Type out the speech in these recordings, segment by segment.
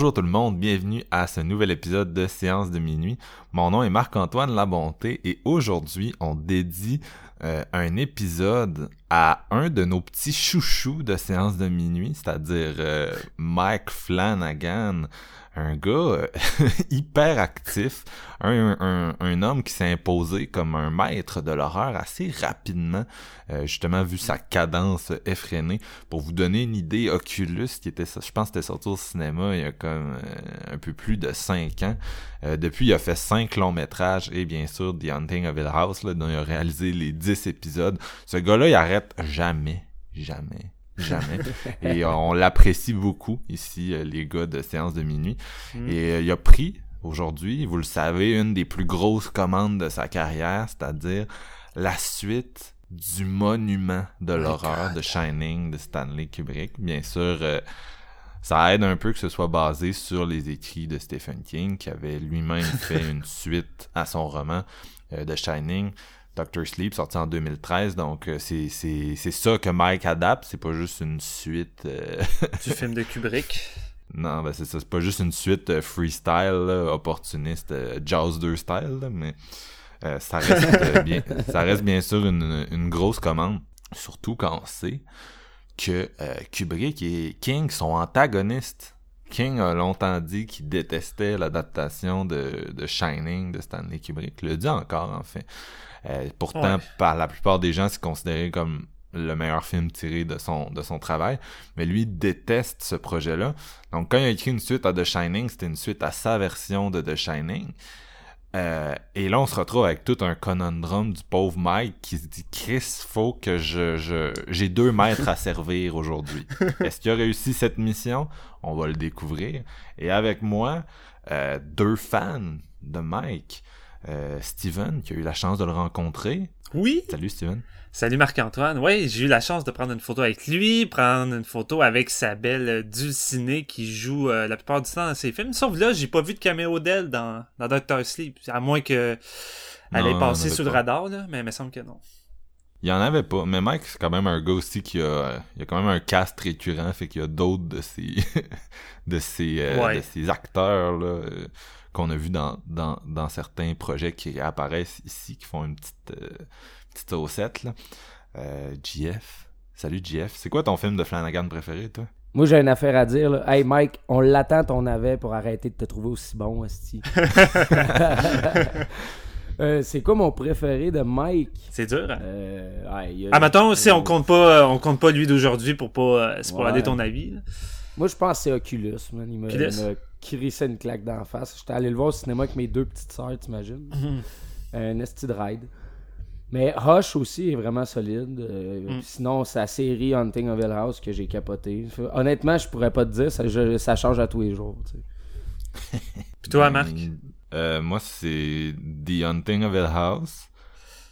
Bonjour tout le monde, bienvenue à ce nouvel épisode de Séance de minuit. Mon nom est Marc-Antoine Labonté et aujourd'hui on dédie euh, un épisode à un de nos petits chouchous de Séance de minuit, c'est-à-dire euh, Mike Flanagan, un gars euh, hyper actif, un, un, homme qui s'est imposé comme un maître de l'horreur assez rapidement, euh, justement vu sa cadence effrénée. Pour vous donner une idée, Oculus, qui était, je pense, était sorti au cinéma il y a comme euh, un peu plus de 5 ans. depuis, il a fait 5 longs métrages et bien sûr The Hunting of Hill House, dont il a réalisé les 10 épisodes. Ce gars-là, il arrête jamais, jamais jamais. Et on l'apprécie beaucoup ici, euh, les gars de séance de minuit. Mm. Et euh, il a pris aujourd'hui, vous le savez, une des plus grosses commandes de sa carrière, c'est-à-dire la suite du monument de l'horreur de Shining de Stanley Kubrick. Bien sûr, euh, ça aide un peu que ce soit basé sur les écrits de Stephen King, qui avait lui-même fait une suite à son roman de Shining. Doctor Sleep, sorti en 2013. Donc, euh, c'est ça que Mike adapte. C'est pas juste une suite. Euh, du film de Kubrick. Non, ben c'est ça. C'est pas juste une suite euh, freestyle, opportuniste, Jaws 2 style, mais ça, reste, bien, ça reste bien sûr une, une, grosse commande. Surtout quand on sait que Kubrick et King sont antagonistes. King a longtemps dit qu'il détestait l'adaptation de, de Shining de Stanley Kubrick. Il le dit encore, en fait. Euh, pourtant, par la plupart des gens, c'est considéré comme le meilleur film tiré de son, de son travail. Mais lui déteste ce projet-là. Donc, quand il a écrit une suite à The Shining, c'était une suite à sa version de The Shining. Euh, et là, on se retrouve avec tout un conundrum du pauvre Mike qui se dit Chris, faut que je, je j'ai deux maîtres à servir aujourd'hui. Est-ce qu'il a réussi cette mission? On va le découvrir. Et avec moi, euh, deux fans de Mike. Euh, Steven, qui a eu la chance de le rencontrer. Oui. Salut Steven. Salut Marc-Antoine. Oui, j'ai eu la chance de prendre une photo avec lui, prendre une photo avec sa belle Dulcinée qui joue euh, la plupart du temps dans ses films. Sauf là, j'ai pas vu de caméo d'elle dans, dans Doctor Sleep. À moins que elle ait passé sous le radar, là, mais il me semble que non. Il y en avait pas. Mais Mike, c'est quand même un gars aussi qui a, il a quand même un cast récurrent, fait qu'il y a d'autres de ses, de ses, euh, de ses acteurs, là qu'on a vu dans, dans, dans, certains projets qui apparaissent ici, qui font une petite, euh, petite haussette. Là. Euh, GF. Salut GF. C'est quoi ton film de Flanagan préféré, toi? Moi, j'ai une affaire à dire. Là. Hey, Mike, on l'attend ton navet pour arrêter de te trouver aussi bon, Asti. Euh, c'est quoi mon préféré de Mike? C'est dur. Hein? Euh, ah, mettons, si on compte pas, on compte pas lui d'aujourd'hui pour pas euh, spoiler ton avis. Moi, je pense que c'est Oculus, man. Il crissé une claque d'en face. J'étais allé le voir au cinéma avec mes deux petites sœurs, t'imagines? Mhm. Un esti de ride. Mais Hush aussi est vraiment solide. Euh, mm. Sinon, c'est la série Hunting of Hill House que j'ai capoté. Honnêtement, je pourrais pas te dire, ça, ça change à tous les jours. Puis toi, Marc? Euh, moi, c'est The Hunting of Hill House.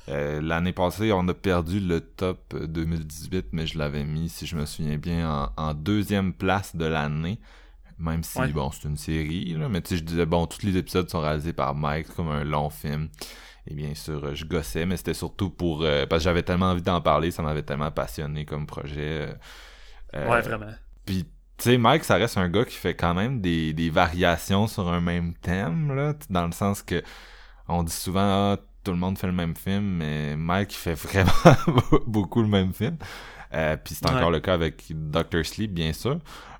Euh, l'année passée, on a perdu le top 2018, mais je l'avais mis, si je me souviens bien, en, deuxième place de l'année. Même si, bon, c'est une série, là, mais tu sais, je disais, bon, tous les épisodes sont réalisés par Mike, comme un long film. Et bien sûr, je gossais, mais c'était surtout pour... Euh, parce que j'avais tellement envie d'en parler, ça m'avait tellement passionné comme projet. Euh, ouais, vraiment. Puis, tu sais, Mike, ça reste un gars qui fait quand même des, des variations sur un même thème, là, dans le sens que on dit souvent, ah, tout le monde fait le même film, mais Mike fait vraiment beaucoup le même film. Euh, puis c'est encore le cas avec Doctor Sleep, bien sûr.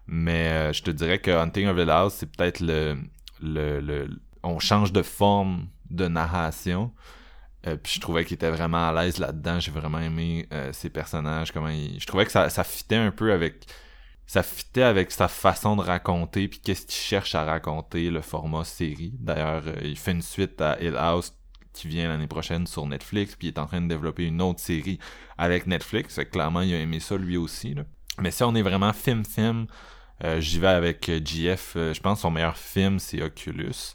Mais euh, je te dirais que Hunting of the House, c'est peut-être le, le, le, On change de forme de narration. Euh, puis je trouvais qu'il était vraiment à l'aise là-dedans. J'ai vraiment aimé ses personnages, comment il... Je trouvais que ça, ça fitait un peu avec ça fitait avec sa façon de raconter puis qu'est-ce qu'il cherche à raconter le format série. D'ailleurs, il fait une suite à Hill House qui vient l'année prochaine sur Netflix, puis il est en train de développer une autre série avec Netflix. Fait clairement, il a aimé ça lui aussi. Là. Mais si on est vraiment film-film, euh, j'y vais avec euh, GF. Euh, je pense que son meilleur film, c'est Oculus.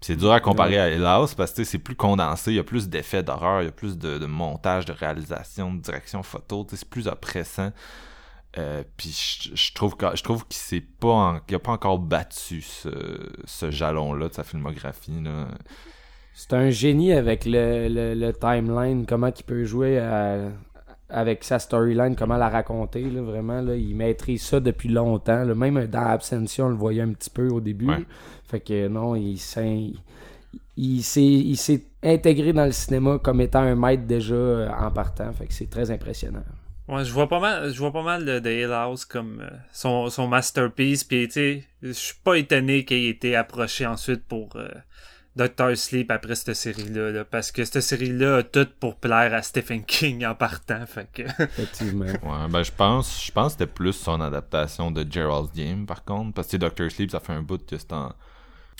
c'est dur à comparer à Hélas parce que c'est plus condensé, il y a plus d'effets d'horreur, il y a plus de, montage, de réalisation, de direction photo, c'est plus oppressant. puis je, trouve que je trouve qu'il s'est pas a pas encore battu ce, jalon là de sa filmographie là. C'est un génie avec le, le, timeline, comment il peut jouer avec sa storyline, comment la raconter. Là, vraiment, là, il maîtrise ça depuis longtemps. Même dans Absentia, on le voyait un petit peu au début. Fait que non, il s'est, il, s'est, intégré dans le cinéma comme étant un maître déjà euh, en partant. Fait que c'est très impressionnant. Ouais, je vois pas mal, je vois pas mal de, Hill House comme euh, son, son masterpiece. Puis, tu sais, je suis pas étonné qu'il ait été approché ensuite pour euh, Doctor Sleep après cette série-là, parce que cette série-là a tout pour plaire à Stephen King en partant, fait que... Effectivement. ouais, ben je pense, je pense que c'était plus son adaptation de Gerald's Game, par contre, parce que Doctor Sleep, ça fait un bout que c'est en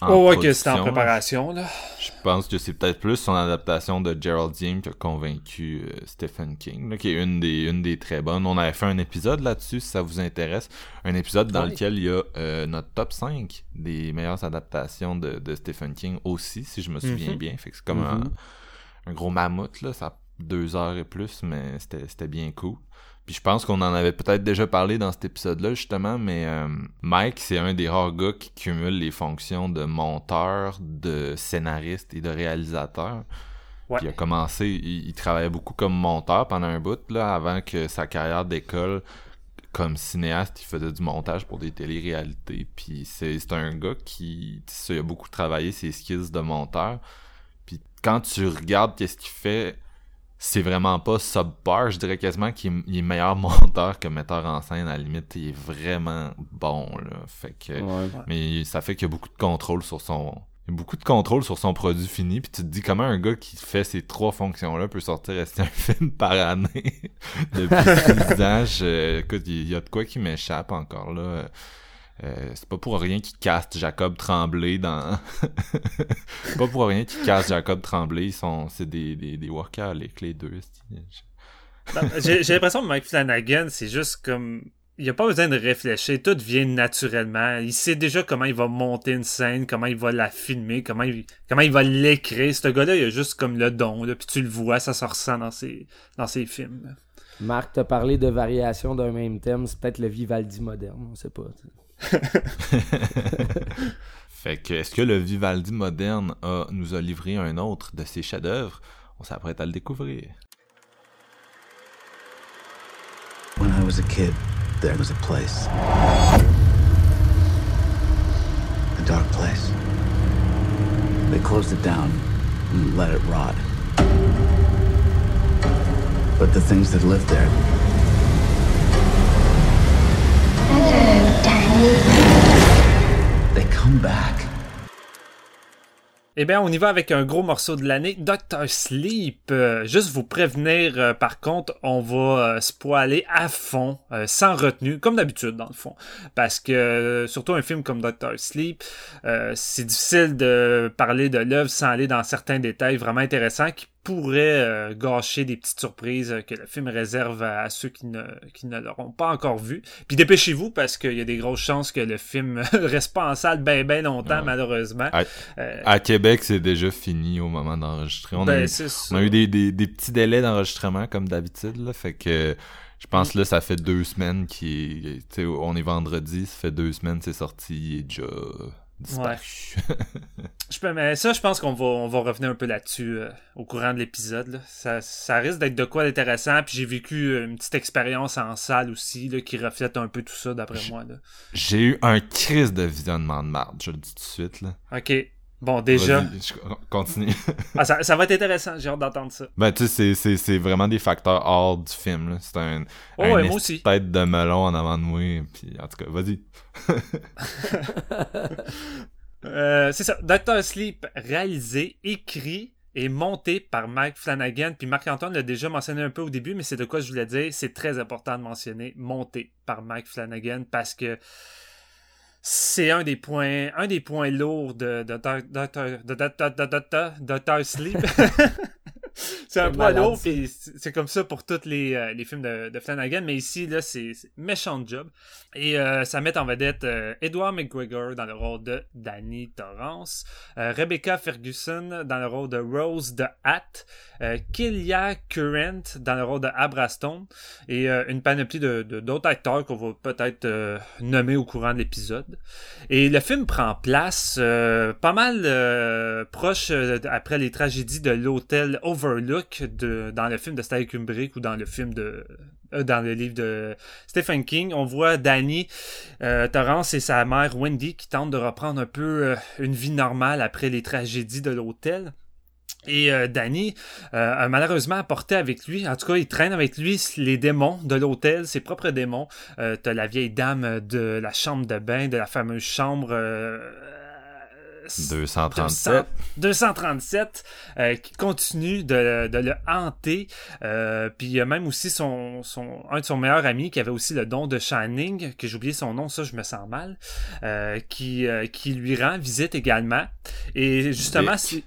oh, ouais, que c'était en préparation, là. Je pense que c'est peut-être plus son adaptation de Gerald Dean qui a convaincu euh, Stephen King, qui est une des, une des très bonnes. On avait fait un épisode là-dessus, si ça vous intéresse. Un épisode dans lequel il y a euh, notre top 5 des meilleures adaptations de, de Stephen King aussi, si je me souviens mhm. bien. Fait que c'est comme mhm. un, un, gros mammouth, là. Ça a deux heures et plus, mais c'était bien cool. Puis je pense qu'on en avait peut-être déjà parlé dans cet épisode-là, justement, mais euh, Mike, c'est un des rares gars qui cumule les fonctions de monteur, de scénariste et de réalisateur. il a commencé, il, travaillait beaucoup comme monteur pendant un bout, là, avant que sa carrière d'école comme cinéaste, il faisait du montage pour des télé-réalités. Puis c'est un gars qui, il a beaucoup travaillé ses skills de monteur. Puis quand tu regardes qu'est-ce qu'il fait c'est vraiment pas subpar. Je dirais quasiment qu'il est, meilleur monteur que metteur en scène. À la limite, il est vraiment bon. Là. Fait que, Mais ça fait qu'il y a beaucoup de contrôle sur son. beaucoup de contrôle sur son produit fini. Puis tu te dis comment un gars qui fait ces trois fonctions-là peut sortir rester un film par année? Depuis 10 ans. écoute, il y a de quoi qui m'échappe encore là. Euh, c'est pas pour rien qu'il caste Jacob Tremblay dans. c'est pas pour rien qu'il caste Jacob Tremblay. Ils sont... C'est des, des, des workaholics, les deux. Ben, j'ai, l'impression que Mike Flanagan, c'est juste comme. Il a pas besoin de réfléchir, tout vient naturellement. Il sait déjà comment il va monter une scène, comment il va la filmer, comment il, comment il va l'écrire. Ce gars-là, il a juste comme le don, là, puis tu le vois, ça se ressent dans ses, dans ses films. Marc, t'as parlé de variation d'un même thème, c'est peut-être le Vivaldi moderne, on sait pas. fait que, est-ce que le Vivaldi moderne nous a livré un autre de ses chefs-d'œuvre? On s'apprête à le découvrir. When I was a kid, there was a place. A dark place. They closed it down and let it rot. But the things that lived there They come back. Eh bien, on y va avec un gros morceau de l'année, Doctor Sleep. Euh, juste vous prévenir, euh, par contre, on va euh, spoiler à fond, sans retenue, comme d'habitude dans le fond. Parce que, surtout un film comme Doctor Sleep, c'est difficile de parler de l'œuvre sans aller dans certains détails vraiment intéressants qui pourrait euh, gâcher des petites surprises que le film réserve à, ceux qui ne, qui ne l'auront pas encore vu. Puis dépêchez-vous parce qu'il y a des grosses chances que le film reste pas en salle bien bien longtemps malheureusement. Euh, à, Québec, c'est déjà fini au moment d'enregistrer. On, a ben, eu, on a eu des, des, des petits délais d'enregistrement comme d'habitude, là, fait que je pense là ça fait deux semaines qui on est vendredi, ça fait deux semaines c'est sorti, il est déjà Ouais. je peux, mais ça, je pense qu'on va, on va revenir un peu là-dessus euh, au courant de l'épisode. Ça, ça risque d'être de quoi d'intéressant. Puis j'ai vécu euh, une petite expérience en salle aussi là, qui reflète un peu tout ça, d'après moi. J'ai eu un crise de visionnement de marde, je le dis tout de suite. Là. Ok. Bon, déjà. continue. ah, ça, ça, va être intéressant, j'ai hâte d'entendre ça. Ben, tu sais, c'est vraiment des facteurs hors du film. C'est un, oh, un tête de melon en avant de moi. Puis, en tout cas, vas-y. euh, c'est ça. Doctor Sleep, réalisé, écrit est monté par Mike Flanagan. Puis Marc-Antoine l'a déjà mentionné un peu au début, mais c'est de quoi je voulais dire. C'est très important de mentionner monté par Mike Flanagan parce que c'est un des points un des points lourds de Doctor Sleep. c'est un poids lourd, puis c'est comme ça pour tous les, euh, les films de, de, Flanagan, mais ici, là, c'est méchant job. Et euh, ça met en vedette euh, Edward McGregor dans le rôle de Danny Torrance, Rebecca Ferguson dans le rôle de Rose de Hat, Killia Current dans le rôle de Abrastone, et une panoplie de d'autres acteurs qu'on va peut-être nommer au courant de l'épisode. Et le film prend place pas mal proche après les tragédies de l'hôtel Overlook dans le film de Stanley Kubrick ou dans le film de euh, dans le livre de Stephen King, on voit Danny euh, Torrance et sa mère Wendy qui tentent de reprendre un peu euh, une vie normale après les tragédies de l'hôtel. Et Danny a malheureusement apporté avec lui, en tout cas il traîne avec lui les démons de l'hôtel, ses propres démons. T'as la vieille dame de la chambre de bain, de la fameuse chambre 237. 237 euh, qui continue de, le hanter. Euh, puis il y a même aussi son, son, un de son meilleurs amis qui avait aussi le don de Shining, que j'ai oublié son nom, ça je me sens mal, euh, qui, qui lui rend visite également. Et justement, c'est...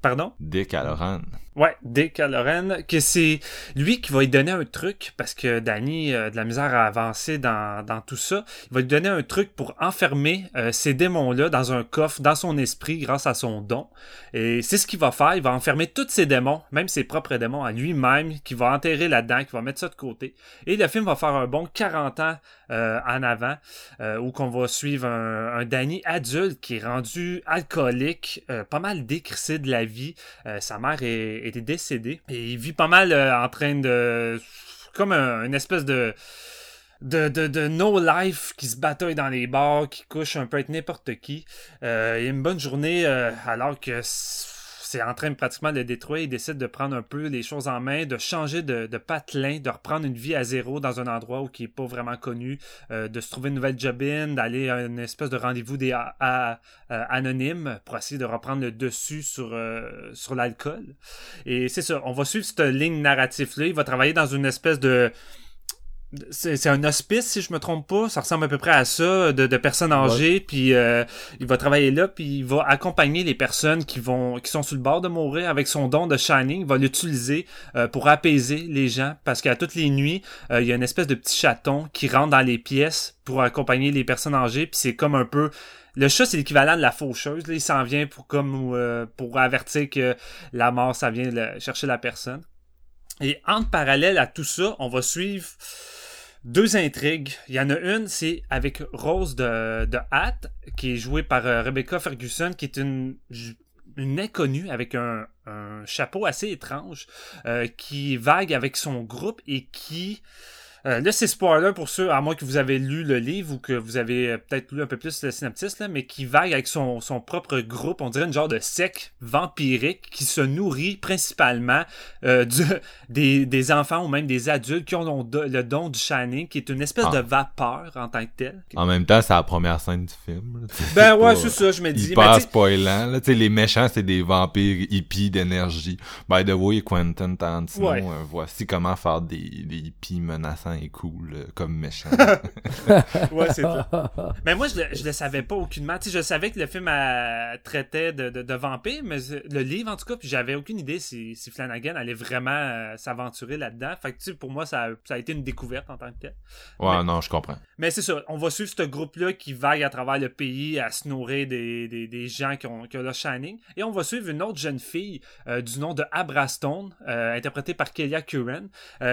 Pardon? Dick Halloran. Ouais, Dick Halloran, que c'est lui qui va lui donner un truc, parce que Danny a de la misère à avancer dans, dans tout ça. Il va lui donner un truc pour enfermer euh, ces démons-là dans un coffre, dans son esprit, grâce à son don. Et c'est ce qu'il va faire. Il va enfermer tous ses démons, même ses propres démons à lui-même, qui va enterrer là-dedans, qui va mettre ça de côté. Et le film va faire un bon 40 ans euh, en avant, euh, où qu'on va suivre un, un, Danny adulte qui est rendu alcoolique, pas mal décrissé de la vie. sa mère est était décédé. Et il vit pas mal euh, en train de. comme une espèce de. De, no life qui se bataille dans les bars, qui couche un peu avec n'importe qui. Euh, il a une bonne journée euh, alors que c'est en train de pratiquement le détruire. Il décide de prendre un peu les choses en main, de changer de, de patelin, de reprendre une vie à zéro dans un endroit où qui est pas vraiment connu, euh, de se trouver une nouvelle job in, d'aller à une espèce de rendez-vous des à, anonyme pour essayer de reprendre le dessus sur, euh, sur l'alcool. Et c'est ça, on va suivre cette ligne narrative-là. Il va travailler dans une espèce de c'est un hospice si je me trompe pas ça ressemble à peu près à ça de, personnes âgées puis euh, il va travailler là puis il va accompagner les personnes qui vont qui sont sur le bord de mourir avec son don de shining il va l'utiliser euh, pour apaiser les gens parce qu'à toutes les nuits euh, il y a une espèce de petit chaton qui rentre dans les pièces pour accompagner les personnes âgées puis c'est comme un peu le chat, c'est l'équivalent de la faucheuse. il s'en vient pour comme pour avertir que la mort, ça vient chercher la personne. Et en parallèle à tout ça, on va suivre deux intrigues. Il y en a une, c'est avec Rose de, de Hat, qui est jouée par euh, Rebecca Ferguson, qui est une, une inconnue avec un, un chapeau assez étrange, euh, qui vague avec son groupe et qui euh, là, c'est spoiler pour ceux, à moins que vous avez lu le livre ou que vous avez euh, peut-être lu un peu plus le synopsis, là, mais qui vague avec son, son propre groupe, on dirait une genre de sec vampirique qui se nourrit principalement euh, du, des, des, enfants ou même des adultes qui ont le, don du Shining, qui est une espèce de ah. vapeur en tant que tel. En même temps, c'est la première scène du film. Ben ouais, c'est ça, je me dis. Pas spoilant. Là, les méchants, c'est des vampires hippies d'énergie. By the way, Quentin Tarantino, voici comment faire des, des hippies menaçants est cool euh, comme méchant. ouais, c'est ça. Mais moi, je le, je le savais pas aucunement. Tu sais, je savais que le film traitait de, de, de, vampires, mais le livre, en tout cas, puis j'avais aucune idée si, si Flanagan allait vraiment euh, s'aventurer là-dedans. Fait que, tu sais, pour moi, ça, ça, a été une découverte en tant que tel. Ouais, non, je comprends. Mais c'est ça. On va suivre ce groupe-là qui vague à travers le pays à se nourrir des, des, des gens qui ont, qui ont le Shining. Et on va suivre une autre jeune fille euh, du nom de Abrastone, interprétée par Kelia Curran,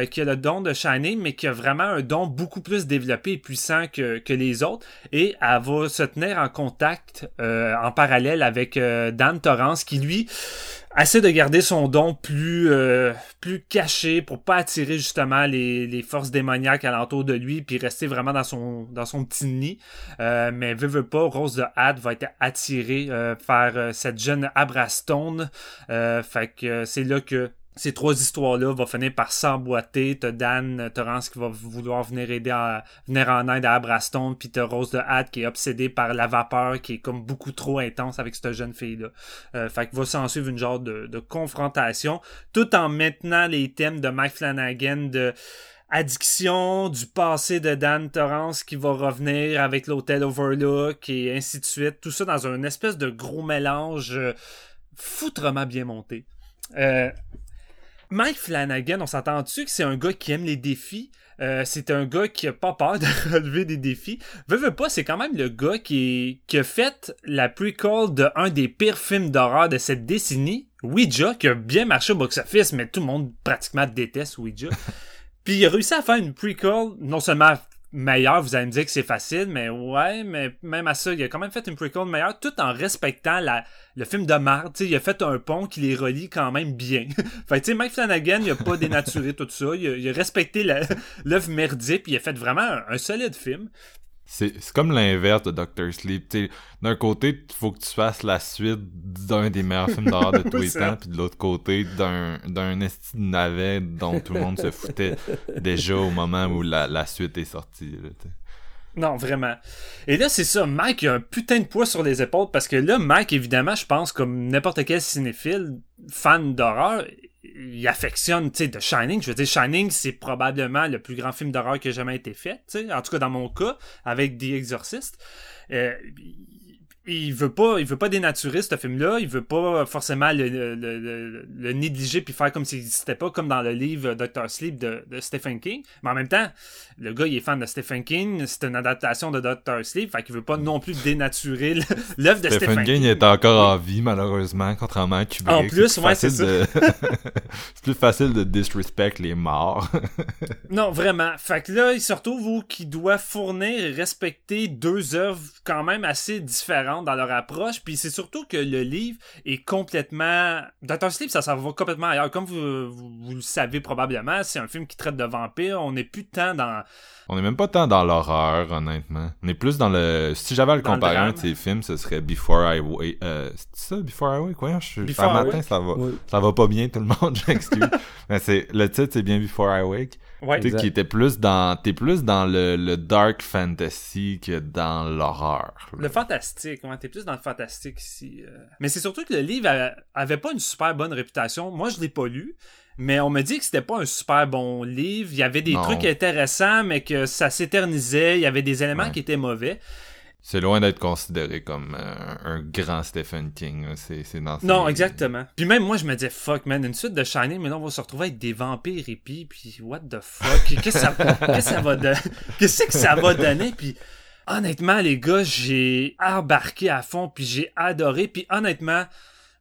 qui a le don de Shining, mais qui a vraiment un don beaucoup plus développé et puissant que, que les autres. Et elle va se tenir en contact euh, en parallèle avec euh, Dan Torrance qui lui essaie de garder son don plus euh, plus caché pour pas attirer justement les, les forces démoniaques alentour de lui puis rester vraiment dans son dans son petit nid mais veut pas Rose de Had va être attirée par cette jeune Abrastone fait que c'est là que ces trois histoires-là vont finir par s'emboîter. T'as Dan Torrance qui va vouloir venir aider à, venir en aide à Abraston, puis t'as Rose de Hat qui est obsédée par la vapeur qui est comme beaucoup trop intense avec cette jeune fille-là. Euh, fait que va s'en suivre une genre de, de, confrontation, tout en maintenant les thèmes de Mike Flanagan de addiction, du passé de Dan Torrance qui va revenir avec l'hôtel Overlook et ainsi de suite. Tout ça dans un espèce de gros mélange euh, foutrement bien monté. Euh, Mike Flanagan, on s'entend-tu que c'est un gars qui aime les défis? Euh, c'est un gars qui a pas peur de relever des défis. Veux, veux pas, c'est quand même le gars qui, qui a fait la prequel de un des pires films d'horreur de cette décennie, Ouija, qui a bien marché au box-office, mais tout le monde pratiquement déteste Ouija. Puis il a réussi à faire une prequel, non seulement meilleur, vous allez me dire que c'est facile, mais ouais, mais même à ça, il a quand même fait une prequel meilleure tout en respectant la, le film de Marthe. Il a fait un pont qui les relie quand même bien. fait tu sais, Mike Flanagan, il a pas dénaturé tout ça. Il a, respecté l'œuvre merdique, puis il a fait vraiment un solide film. C'est comme l'inverse de Doctor Sleep. D'un côté, il faut que tu fasses la suite d'un des meilleurs films d'horreur de tous les temps, puis de l'autre côté, d'un esti de navet dont tout le monde se foutait déjà au moment où la, la suite est sortie. non, vraiment. Et là, c'est ça, Mike a un putain de poids sur les épaules parce que là, Mike, évidemment, je pense, comme n'importe quel cinéphile, fan d'horreur, il affectionne, tu sais, Shining. Je veux dire, Shining, c'est probablement le plus grand film d'horreur qui a jamais été fait, tu sais, en tout cas dans mon cas, avec The Exorcist. Euh, il veut pas il veut pas dénaturer ce film là il veut pas forcément le, le, le, négliger puis faire comme s'il n'existait pas comme dans le livre Doctor Sleep de, de, Stephen King. Mais en même temps le gars il est fan de StephenKing c'est une adaptation de Doctor Sleep fait qu'il veut pas non plus dénaturer l'œuvre de Stephen, Stephen King, est encore en vie malheureusement contrairement à Kubrick. En plus ouais c'est c'est plus facile de disrespect les morts. Non vraiment. Fait que là il se retrouve où qui doit fournir et respecter deux œuvres quand même assez différentes dans leur approche. Puis c'est surtout que le livre est complètement. Doctor Sleep, ça s'en va complètement ailleurs. Comme vous, vous, le savez probablement, c'est un film qui traite de vampires. On n'est plus tant dans. On est même pas tant dans l'horreur, honnêtement. On est plus dans le. Si j'avais à le comparer à un de ces films, ce serait Before I Wake. Euh, c'est ça, Before I Wake? Quoi? Je... Before matin, ça va. Ça va pas bien, tout le monde, j'excuse. Mais c'est. Le titre, c'est bien Before I Wake. Ouais, tu qui était plus dans t'es plus dans le, le, dark fantasy que dans l'horreur. Le fantastique, ouais, t'es plus dans le fantastique ici. Euh. Mais c'est surtout que le livre avait, pas une super bonne réputation. Moi, je l'ai pas lu, mais on me dit que c'était pas un super bon livre. Il y avait des trucs intéressants, mais que ça s'éternisait. Il y avait des éléments qui étaient mauvais c'est loin d'être considéré comme euh, un grand Stephen King. C'est, dans Non, exactement. Puis même moi, je me disais, fuck, man, une suite de Shining, mais là, on va se retrouver avec des vampires épis, puis what the fuck, qu'est-ce que ça, qu'est-ce que ça va donner? Qu'est-ce que ça va donner? Puis honnêtement, les gars, j'ai embarqué à fond, puis j'ai adoré, puis honnêtement,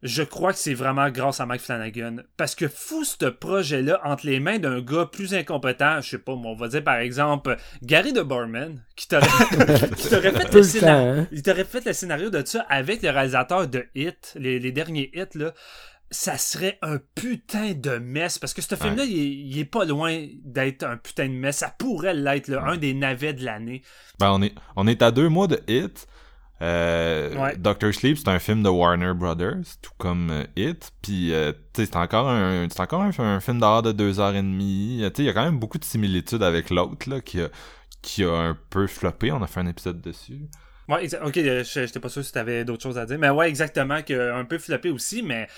je crois que c'est vraiment grâce à Mike Flanagan. Parce que fou ce projet-là entre les mains d'un gars plus incompétent, je sais pas, on va dire par exemple Gary de Borman, qui t'aurait fait, le scénario, hein. il t'aurait fait le scénario de ça avec le réalisateur de Hit, les, derniers hits, là ça serait un putain de mess parce que ce film-là, il, est pas loin d'être un putain de mess. Ça pourrait l'être, un des navets de l'année. Ben, on est, on est à deux mois de hit. Euh, Doctor Sleep, c'est un film de Warner Brothers, tout comme euh, It. Puis, euh, c'est encore un, c'est encore un, film d'horreur de deux heures et demie. il y a quand même beaucoup de similitudes avec l'autre là qui a, qui a un peu floppé. On a fait un épisode dessus. Ouais, ok, j'étais pas sûr si t'avais d'autres choses à dire, mais ouais, exactement, a un peu floppé aussi, mais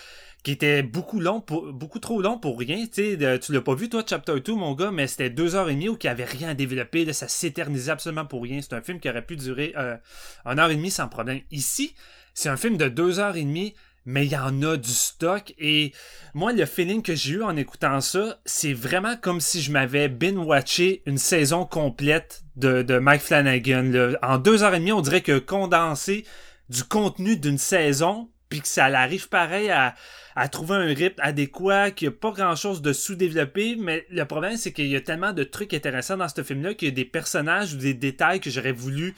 qui était beaucoup long pour, beaucoup trop long pour rien. Tu tu l'as pas vu toi, Chapter 2, mon gars, mais c'était deux heures et demie où il n'y avait rien à développer. Là, ça s'éternisait absolument pour rien. C'est un film qui aurait pu durer euh, une heure et demie sans problème. Ici, c'est un film de deux heures et demie, mais il y en a du stock. Et moi, le feeling que j'ai eu en écoutant ça, c'est vraiment comme si je m'avais binge-watché une saison complète de, de Mike Flanagan. En deux heures et demie, on dirait que condenser du contenu d'une saison, puis que ça arrive pareil à à trouver un rythme adéquat, qu'il n'y a pas grand chose de sous-développé, mais le problème c'est qu'il y a tellement de trucs intéressants dans ce film-là qu'il y a des personnages ou des détails que j'aurais voulu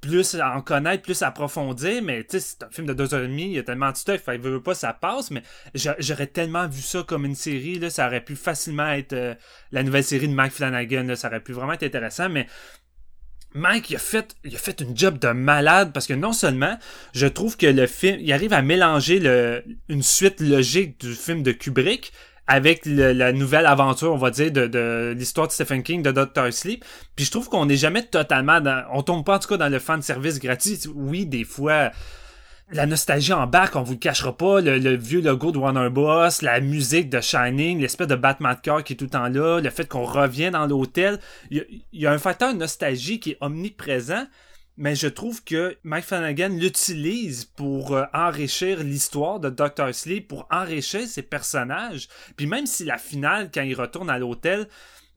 plus en connaître, plus approfondir, mais tu sais, c'est un film de deux heures et demie, il y a tellement de stuff, il veut pas, ça passe, mais j'aurais tellement vu ça comme une série, là, ça aurait pu facilement être euh, la nouvelle série de Mike Flanagan, là, ça aurait pu vraiment être intéressant, mais Mike, il a fait, il a fait une job de malade parce que non seulement je trouve que le film, il arrive à mélanger le, une suite logique du film de Kubrick avec la nouvelle aventure, on va dire, de, de l'histoire de Stephen King, de Doctor Sleep. Puis je trouve qu'on n'est jamais totalement dans... On tombe pas en tout cas dans le fan service gratuit. Oui, des fois la nostalgie en bac, on vous le cachera pas, le, vieux logo de Warner Bros, la musique de Shining, l'espèce de Batman Car qui est tout le temps là, le fait qu'on revient dans l'hôtel, il y, a un facteur de nostalgie qui est omniprésent, mais je trouve que Mike Flanagan l'utilise pour euh, enrichir l'histoire de Doctor Sleep, pour enrichir ses personnages, puis même si la finale, quand il retourne à l'hôtel,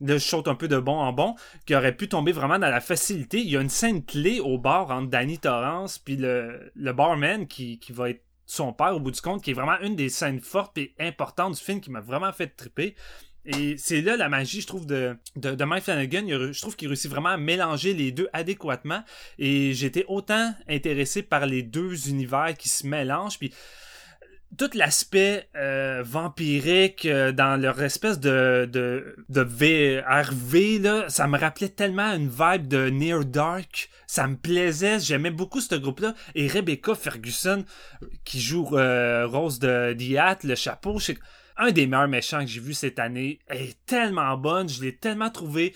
là, je saute un peu de bon en bon, qui aurait pu tomber vraiment dans la facilité. Il y a une scène clé au bar entre Danny Torrance puis le, barman qui, qui va être son père au bout du compte, qui est vraiment une des scènes fortes et importantes du film qui m'a vraiment fait triper. Et c'est là la magie, je trouve, de, de, de Mike Flanagan. Je trouve qu'il réussit vraiment à mélanger les deux adéquatement. Et j'étais autant intéressé par les deux univers qui se mélangent. Tout l'aspect euh, vampirique euh, dans leur espèce de, de, de VRV, là, ça me rappelait tellement une vibe de Near Dark. Ça me plaisait, j'aimais beaucoup ce groupe-là. Et Rebecca Ferguson, qui joue euh, Rose de Diat, le chapeau, un des meilleurs méchants que j'ai vu cette année. Elle est tellement bonne, je l'ai tellement trouvé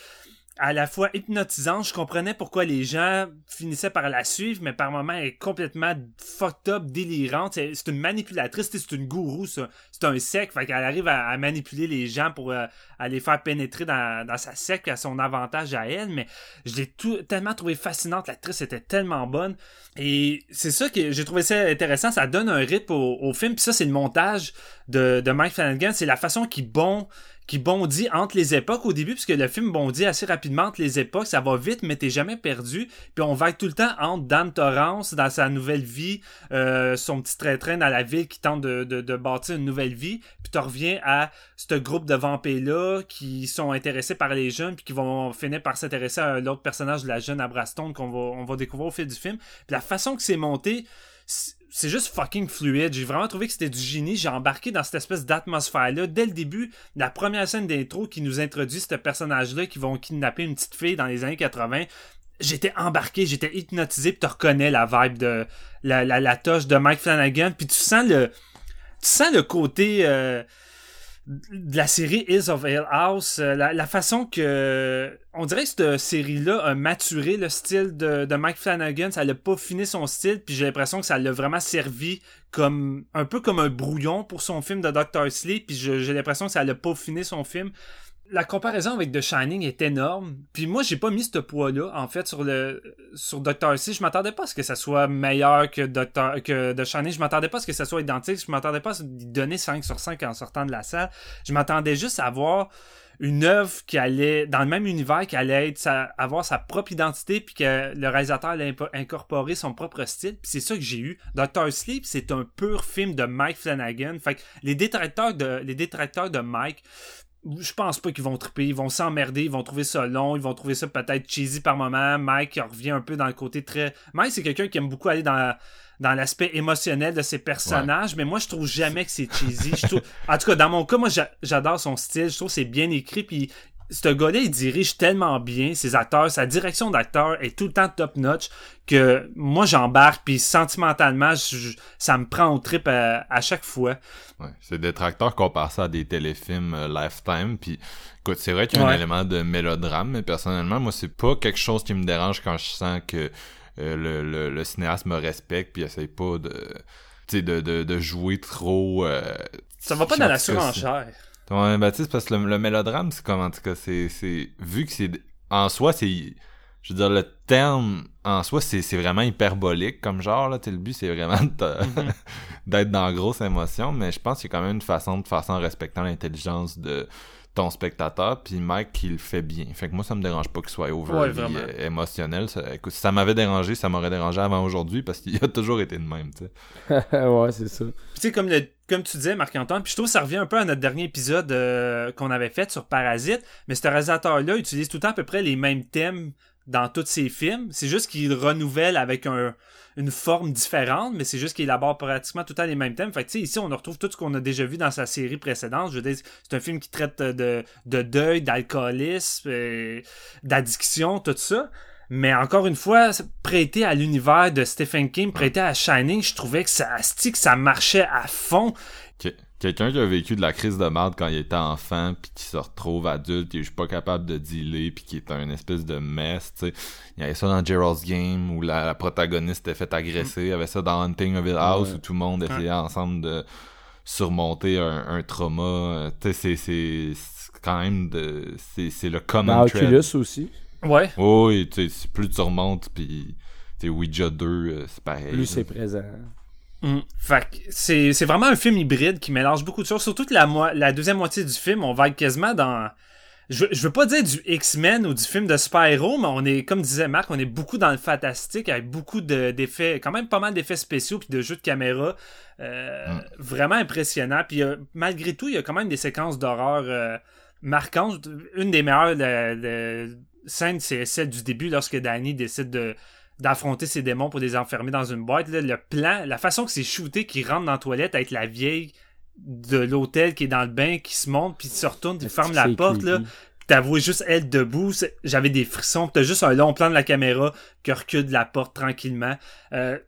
à la fois hypnotisante. Je comprenais pourquoi les gens finissaient par la suivre, mais par moments, elle est complètement fucked up, délirante. C'est une manipulatrice, c'est une gourou. C'est un sec, fait qu'elle arrive à, manipuler les gens pour euh, les faire pénétrer dans, sa secte à son avantage à elle, mais je l'ai tellement trouvé fascinante. L'actrice était tellement bonne. Et c'est ça que j'ai trouvé ça intéressant. Ça donne un rythme au, film. Puis ça, c'est le montage de, de Mike Flanagan. C'est la façon qu'il bon qui bondit entre les époques au début, puisque le film bondit assez rapidement entre les époques, ça va vite, mais t'es jamais perdu. Puis on va tout le temps entre Dan Torrance dans sa nouvelle vie, euh, son petit train-train dans la ville qui tente de, bâtir une nouvelle vie, puis tu reviens à ce groupe de vampires-là qui sont intéressés par les jeunes, puis qui vont finir par s'intéresser à l'autre personnage de la jeune Abraston qu'on va, découvrir au fil du film. Puis la façon que c'est monté, juste fucking fluide. J'ai vraiment trouvé que c'était du génie. J'ai embarqué dans cette espèce d'atmosphère-là. Dès le début, la première scène d'intro qui nous introduit ce personnage-là qui vont kidnapper une petite fille dans les années 80. J'étais embarqué, j'étais hypnotisé, puis tu reconnais la vibe de la, la, la touche de Mike Flanagan, puis tu sens le tu sens le côté euh, de la série Is of Hill House, euh, la, façon que on dirait que cette série-là a maturé le style de, Mike Flanagan, ça l'a pas fini son style, puis j'ai l'impression que ça l'a vraiment servi comme un peu comme un brouillon pour son film de Doctor Sleep, puis j'ai l'impression que ça l'a pas fini son film la comparaison avec The Shining est énorme. Puis moi, j'ai pas mis ce poids-là, en fait, sur le sur Doctor C. Je m'attendais pas à ce que ça soit meilleur que Doctor que The Shining. Je m'attendais pas à ce que ça soit identique. Je m'attendais pas à donner 5 sur 5 en sortant de la salle. Je m'attendais juste à voir une œuvre qui allait dans le même univers qui allait être avoir sa propre identité puis que le réalisateur allait incorporer son propre style puis c'est ça que j'ai eu Doctor Sleep c'est un pur film de Mike Flanagan fait que les détracteurs de les détracteurs de Mike je pense pas qu'ils vont triper, ils vont s'emmerder, ils vont trouver ça long, ils vont trouver ça peut-être cheesy par moment. Mike revient un peu dans le côté très. Mike, c'est quelqu'un qui aime beaucoup aller dans, dans l'aspect émotionnel de ses personnages, mais moi, je trouve jamais que c'est cheesy. En tout cas, dans mon cas, moi, j'adore son style, je trouve que c'est bien écrit, puis ce gars-là, il dirige tellement bien ses acteurs, sa direction d'acteur est tout le temps top-notch que moi, j'embarque, puis sentimentalement, ça me prend au trip à, chaque fois. Ouais, c'est des tracteurs comparent ça à des téléfilms euh, Lifetime, puis écoute, c'est vrai qu'il y a un élément de mélodrame, mais personnellement, moi, c'est pas quelque chose qui me dérange quand je sens que euh, le, le, cinéaste me respecte, puis essaye pas de, de, de, de jouer trop... Euh, ça va pas dans la surenchère. Ouais, ben, parce que le, mélodrame, c'est comme, en tout cas, c'est, c'est, vu que c'est, en soi, c'est, je veux dire, le terme, en soi, c'est, c'est vraiment hyperbolique comme genre, là, le but, c'est vraiment mhm. d'être dans grosse émotion, mais je pense qu'il y a quand même une façon de faire ça en respectant l'intelligence de, ton spectateur, puis Mike qui le fait bien. Fait que moi, ça me dérange pas qu'il soit over euh, émotionnel. Ça, écoute, si ça m'avait dérangé, ça m'aurait dérangé avant aujourd'hui parce qu'il a toujours été de même, tu sais. ouais, c'est ça. Tu sais, comme, comme tu disais, Marc-Antoine, puis je trouve que ça revient un peu à notre dernier épisode euh, qu'on avait fait sur Parasite, mais ce réalisateur-là utilise tout le temps à peu près les mêmes thèmes dans tous ses films. C'est juste qu'il renouvelle avec un, une forme différente, mais c'est juste qu'il élabore pratiquement tout le temps les mêmes thèmes. Fait que, ici, on retrouve tout ce qu'on a déjà vu dans sa série précédente. Je veux dire, c'est un film qui traite de, de deuil, d'alcoolisme, euh, d'addiction, tout ça. Mais encore une fois, prêté à l'univers de Stephen King, prêté à Shining, je trouvais que ça, que ça marchait à fond. Quelqu'un qui a vécu de la crise de merde quand il était enfant puis qui se retrouve adulte et je suis pas capable de dealer puis qui est un espèce de mess tu sais. Il y avait ça dans Gerald's Game où la, protagoniste était fait agresser il y avait ça dans Hunting of Hill House où tout le monde essayait ensemble de surmonter un, trauma euh, tu sais c'est quand même de c'est c'est le common dans Oculus aussi. Ouais. Oui tu sais plus tu remontes puis tu Ouija 2 euh, c'est pareil plus c'est présent Mm. c'est, c'est vraiment un film hybride qui mélange beaucoup de choses. Surtout que la, la deuxième moitié du film, on va être quasiment dans. Je, je veux pas dire du X-Men ou du film de Spyro, mais on est, comme disait Marc, on est beaucoup dans le fantastique avec beaucoup de, d'effets, quand même pas mal d'effets spéciaux puis de jeux de caméra. Euh, mm. Vraiment impressionnant. Puis euh, malgré tout, il y a quand même des séquences d'horreur euh, marquantes. Une des meilleures scènes, c'est celle du début lorsque Danny décide de d'affronter ses démons pour les enfermer dans une boîte. le plan, la façon que c'est shooté, qui rentre dans la toilette avec la vieille de l'hôtel qui est dans le bain, qui se monte, puis se retourne, puis ferme la porte, là. T'avoues juste elle debout, j'avais des frissons. T'as juste un long plan de la caméra qui recule de la porte tranquillement. Euh,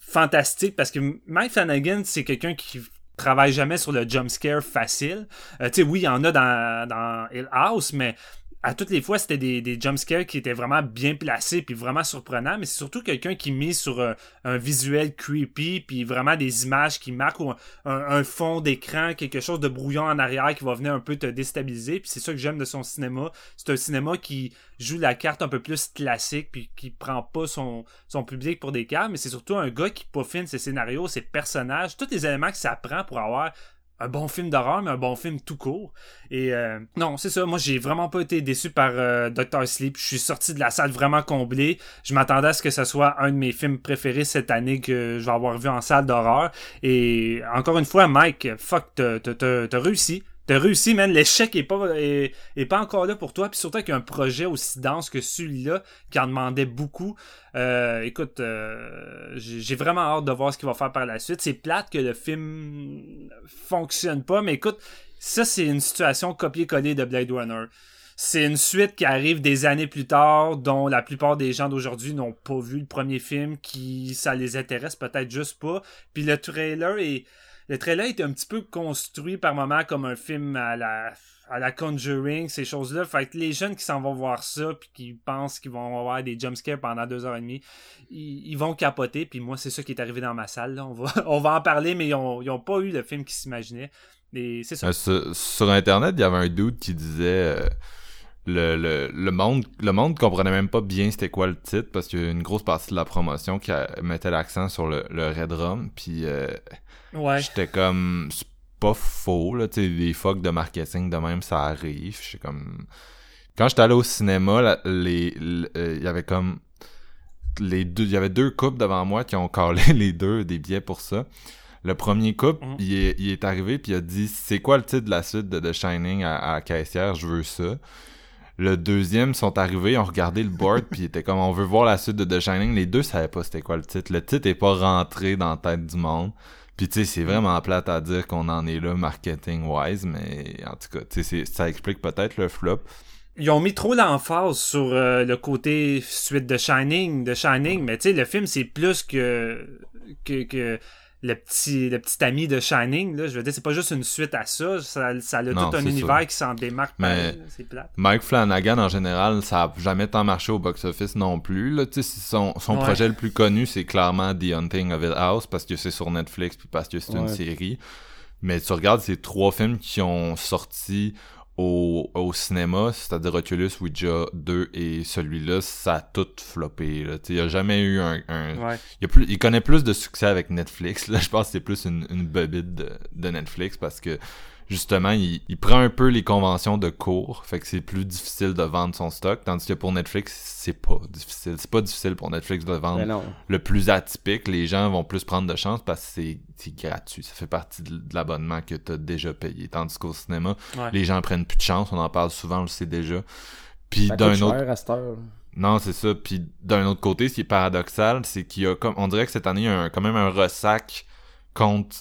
fantastique parce que Mike Flanagan, c'est quelqu'un qui travaille jamais sur le jump scare facile. Euh, tu sais, oui, il y en a dans, dans Hill House, mais à toutes les fois, c'était des, des qui étaient vraiment bien placés puis vraiment surprenants, mais c'est surtout quelqu'un qui mise sur euh, un, visuel creepy puis vraiment des images qui marquent ou un, fond d'écran, quelque chose de brouillon en arrière qui va venir un peu te déstabiliser. Puis c'est ça que j'aime de son cinéma. C'est un cinéma qui joue la carte un peu plus classique puis qui prend pas son, son public pour des cas, mais c'est surtout un gars qui peaufine ses scénarios, ses personnages, tous les éléments que ça prend pour avoir un bon film d'horreur, mais un bon film tout court. Et euh, non, c'est ça. Moi, j'ai vraiment pas été déçu par euh, Doctor Sleep. Je suis sorti de la salle vraiment comblé. Je m'attendais à ce que ce soit un de mes films préférés cette année que je vais avoir vu en salle d'horreur. Et encore une fois, Mike, fuck, t'as réussi. T'as réussi, man. L'échec est pas, est, pas encore là pour toi. Puis surtout avec un projet aussi dense que celui-là, qui en demandait beaucoup. Euh, écoute, euh, j'ai vraiment hâte de voir ce qu'il va faire par la suite. C'est plate que le film fonctionne pas, mais écoute, ça c'est une situation copier-coller de Blade Runner. C'est une suite qui arrive des années plus tard, dont la plupart des gens d'aujourd'hui n'ont pas vu le premier film, qui ça les intéresse peut-être juste pas. Puis le trailer est le trailer est un petit peu construit par moments comme un film à la à la Conjuring, ces choses-là. Fait que les jeunes qui s'en vont voir ça puis qui pensent qu'ils vont avoir des jumpscares pendant deux heures et demie, ils, vont capoter. Puis moi, c'est ça qui est arrivé dans ma salle. On, va, on va en parler, mais ils ont, pas eu le film qu'ils s'imaginaient. Euh, sur, Internet, il y avait un doute qui disait... Euh, le, le, le, monde le monde comprenait même pas bien c'était quoi le titre parce qu'il y a une grosse partie de la promotion qui mettait l'accent sur le, le Red Rum puis euh, Ouais. J'étais comme, c'est pas faux, là, tu sais, des fucks de marketing de même, ça arrive. J'étais comme. Quand j'étais allé au cinéma, les, euh, il y avait comme. Les deux, il y avait deux couples devant moi qui ont collé les deux des billets pour ça. Le premier couple, mhm. il, est, il, est, arrivé puis il a dit c'est quoi le titre de la suite de The Shining à, à caissière, je veux ça. Le deuxième sont arrivés, ont regardé le board puis était comme on veut voir la suite de The Shining. Les deux savaient pas c'était quoi le titre. Le titre est pas rentré dans la tête du monde. Puis tu sais, c'est vraiment plate à dire qu'on en est là marketing-wise, mais en tout cas, tu sais, ça explique peut-être le flop. Ils ont mis trop l'emphase sur euh, le côté suite de Shining, de Shining, mais tu sais, le film c'est plus que, que, que le petit, le petit ami de Shining, là, je veux dire, c'est pas juste une suite à ça, ça, ça a tout un univers qui s'en démarque. Mais c'est plate. Mike Flanagan, en général, ça a jamais tant marché au box-office non plus. Là. Son, son projet le plus connu, c'est clairement The Hunting of Hill House, parce que c'est sur Netflix, puis parce que c'est une série. Mais tu regardes ces trois films qui ont sorti au, cinéma, c'est-à-dire Oculus, Ouija 2 et celui-là, ça a tout floppé. Il n'y a jamais eu un... il, plus, il connaît plus de succès avec Netflix. Là, je pense que c'est plus une, une bobite de, de Netflix parce que justement, il, prend un peu les conventions de cours, fait que c'est plus difficile de vendre son stock, tandis que pour Netflix, c'est pas difficile. C'est pas difficile pour Netflix de vendre le plus atypique. Les gens vont plus prendre de chance parce que c'est gratuit. Ça fait partie de, l'abonnement que tu as déjà payé. Tandis qu'au cinéma, les gens prennent plus de chance. On en parle souvent, on le sait déjà. Puis d'un autre... Non, c'est ça. Puis d'un autre côté, ce qui est paradoxal, c'est qu'il y a comme... On dirait que cette année, il y a quand même un ressac contre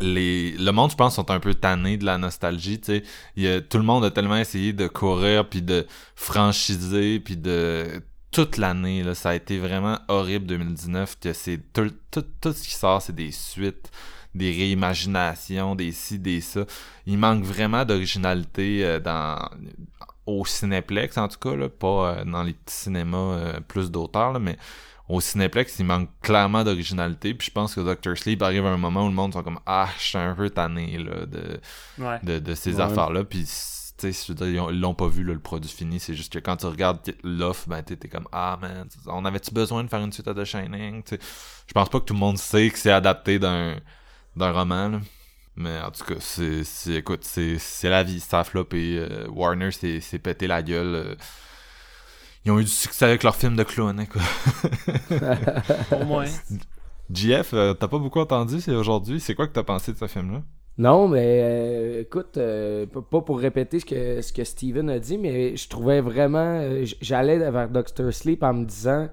les le monde je pense sont un peu tannés de la nostalgie tu sais tout le monde a tellement essayé de courir puis de franchiser puis de toute l'année, là, ça a été vraiment horrible 2019, que c'est tout, tout, tout ce qui sort, c'est des suites, des réimaginations, des ci, des ça. Il manque vraiment d'originalité euh, dans au Cinéplex, en tout cas, là, pas euh, dans les petits cinémas euh, plus d'auteurs, mais au Cinéplex, il manque clairement d'originalité. Puis je pense que Doctor Sleep arrive à un moment où le monde sont comme Ah, je suis un peu tanné là, de, de, de, ces affaires-là. Puis tu sais, ils l'ont pas vu le produit fini. C'est juste que quand tu regardes l'offre, ben t'es comme Ah man, on avait-tu besoin de faire une suite à The Shining? Je pense pas que tout le monde sait que c'est adapté d'un d'un roman. Là. Mais en tout cas, c'est, écoute, c'est, la vie. Ça a floppé. Euh, Warner s'est, pété la gueule. Euh. Ils ont eu du succès avec leur film de clown, quoi. Au moins. JF, euh, t'as pas beaucoup entendu c'est aujourd'hui. C'est quoi que t'as pensé de ce film-là? Non, mais écoute, pas pour répéter ce que, ce que Steven a dit, mais je trouvais vraiment. J'allais vers Doctor Sleep en me disant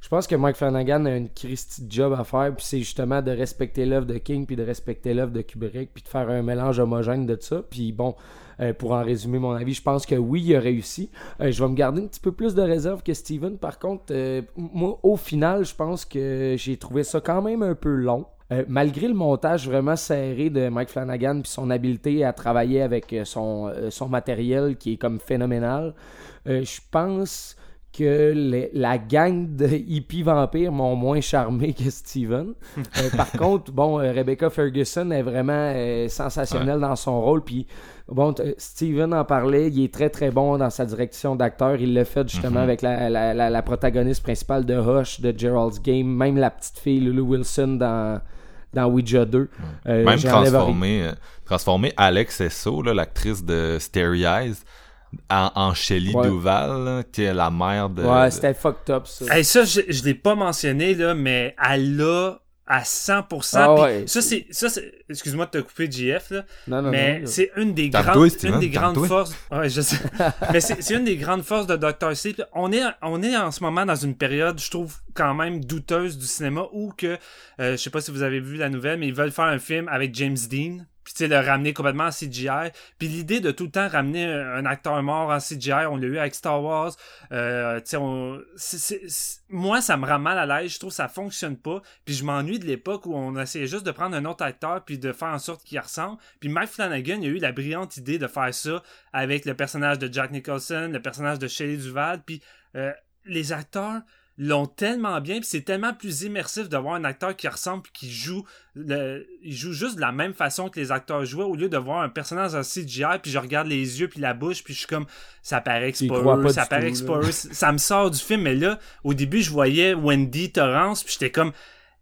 je pense que Mike Flanagan a une Christie job à faire, puis c'est justement de respecter l'œuvre de King, puis de respecter l'œuvre de Kubrick, puis de faire un mélange homogène de ça. Puis bon, euh, pour en résumer mon avis, je pense que oui, il a réussi. Euh, je vais me garder un petit peu plus de réserve que Steven. Par contre, euh, moi, au final, je pense que j'ai trouvé ça quand même un peu long. malgré le montage vraiment serré de Mike Flanagan puis son habileté à travailler avec son, son matériel qui est comme phénoménal, je pense que la gang de hippies vampires m'ont moins charmé que Steven. Euh, par contre, bon, euh, Rebecca Ferguson est vraiment euh, sensationnelle dans son rôle. Puis, bon, Steven en parlait, il est très très bon dans sa direction d'acteur. Il l'a fait justement mhm. avec la, protagoniste principale de Hush, de Gerald's Game, même la petite fille Lulu Wilson dans dans Ouija 2. même transformer, transformer Alex Esso, l'actrice de Starry Eyes, en, en Shelley Duval, qui est la mère de. Ouais, c'était fucked up ça. Hey, ça, je, je l'ai pas mentionné, là, mais elle a à 100%. Ah Ça, c'est, ça, c'est, excuse-moi de te couper, JF, là. Non, non, mais c'est une des grandes, une des grandes forces. Ouais, je sais. mais c'est, une des grandes forces de Dr. Sleep. On est, on est en ce moment dans une période, je trouve, quand même douteuse du cinéma où que, euh, je sais pas si vous avez vu la nouvelle, mais ils veulent faire un film avec James Dean puis tu sais, le ramener complètement en CGI. Puis l'idée de tout le temps ramener un, acteur mort en CGI, on l'a eu avec Star Wars. Euh, tu sais, moi, ça me rend mal à l'aise. Je trouve que ça fonctionne pas. Puis je m'ennuie de l'époque où on essayait juste de prendre un autre acteur puis de faire en sorte qu'il ressemble. Puis Mike Flanagan, a eu la brillante idée de faire ça avec le personnage de Jack Nicholson, le personnage de Shelley Duval. Puis euh, les acteurs l'ont tellement bien, puis c'est tellement plus immersif de voir un acteur qui ressemble qui joue il joue juste de la même façon que les acteurs jouaient au lieu de voir un personnage en CGI puis je regarde les yeux puis la bouche puis je suis comme ça paraît que ça paraît que ça me sort du film mais là au début je voyais Wendy Torrance puis j'étais comme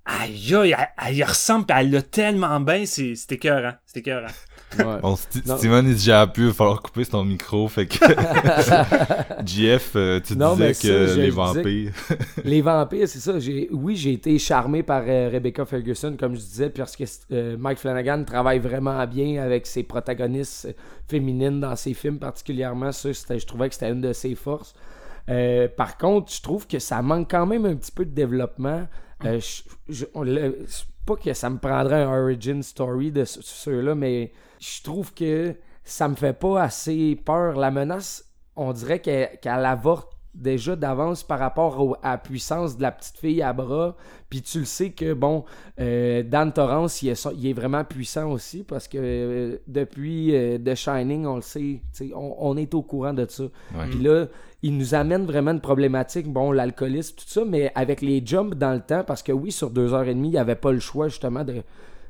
aïe aïe elle, y ressemble puis elle l'a tellement bien c'était écœurant c'était écœurant Bon, Steven, il déjà pu, il va falloir couper son micro, fait que... JF, euh, tu disais que les vampires... les vampires, c'est ça. Oui, j'ai été charmé par euh, Rebecca Ferguson, comme je disais, parce que euh, Mike Flanagan travaille vraiment bien avec ses protagonistes féminines dans ses films particulièrement. Ça, je trouvais que c'était une de ses forces. par contre, je trouve que ça manque quand même un petit peu de développement. je, que ça me prendrait un origin story de ceux-là, mais je trouve que ça me fait pas assez peur. La menace, on dirait qu'elle avorte déjà d'avance par rapport à la puissance de la petite fille à bras. Puis tu le sais que, bon, euh, Dan Torrance, il est, vraiment puissant aussi parce que euh, depuis euh, The Shining, on le sait, on, est au courant de ça. Puis là, il nous amène vraiment une problématique, bon, l'alcoolisme, tout ça, mais avec les jumps dans le temps, parce que oui, sur deux heures et demie, il n'y avait pas le choix justement de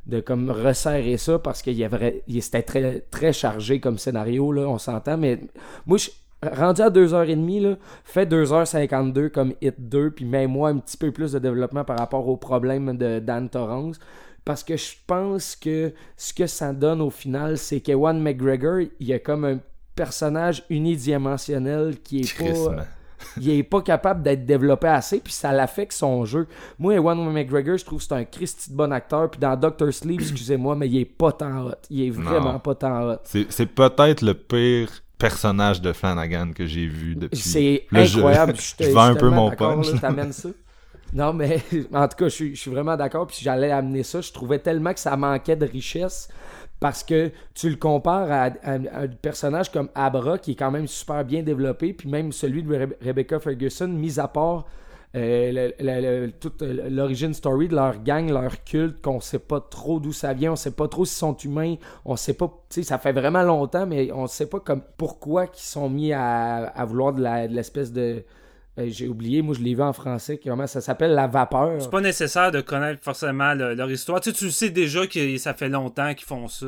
de comme resserrer ça parce qu'il y avait c'était très très chargé comme scénario là, on s'entend mais moi je rendu à 2h30 là, fait 2h52 comme Hit 2 puis même moi un petit peu plus de développement par rapport aux problèmes de Dan Torrance parce que je pense que ce que ça donne au final c'est qu'Ewan McGregor il y a comme un personnage unidimensionnel qui est pas il est pas capable d'être développé assez, puis ça l'affecte son jeu. Moi, Ewan McGregor, je trouve que c'est un Christy de bon acteur, puis dans Doctor Sleep, excusez-moi, mais il est pas tant hot. Il est vraiment pas tant hot. C'est peut-être le pire personnage de Flanagan que j'ai vu depuis. C'est incroyable. Je, je, vends un peu mon punch. ça. Non, mais en tout cas, je suis, je suis vraiment d'accord. Puis j'allais amener ça. Je trouvais tellement que ça manquait de richesse. parce que tu le compares à, un personnage comme Abra, qui est quand même super bien développé, puis même celui de Rebecca Ferguson, mis à part euh, toute l'origine story de leur gang, leur culte, qu'on sait pas trop d'où ça vient, on sait pas trop s'ils sont humains, on sait pas, tu sais, ça fait vraiment longtemps, mais on sait pas comme pourquoi qu'ils sont mis à, vouloir de l'espèce de j'ai oublié, moi je l'ai vu en français, comment ça s'appelle La vapeur. C'est pas nécessaire de connaître forcément leur histoire. Tu, sais, tu sais déjà que ça fait longtemps qu'ils font ça.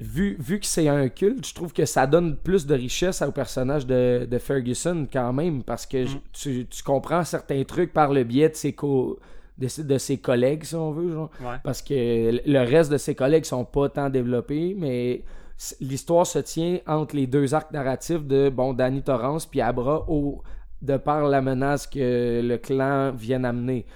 Vu, vu que c'est un culte, je trouve que ça donne plus de richesse au personnage de, Ferguson quand même, parce que mm. tu, comprends certains trucs par le biais de ses, de, ses collègues, si on veut. Genre. Parce que le reste de ses collègues sont pas tant développés, mais l'histoire se tient entre les deux arcs narratifs de bon Danny Torrance puis Abra au de par la menace que le clan vient amener.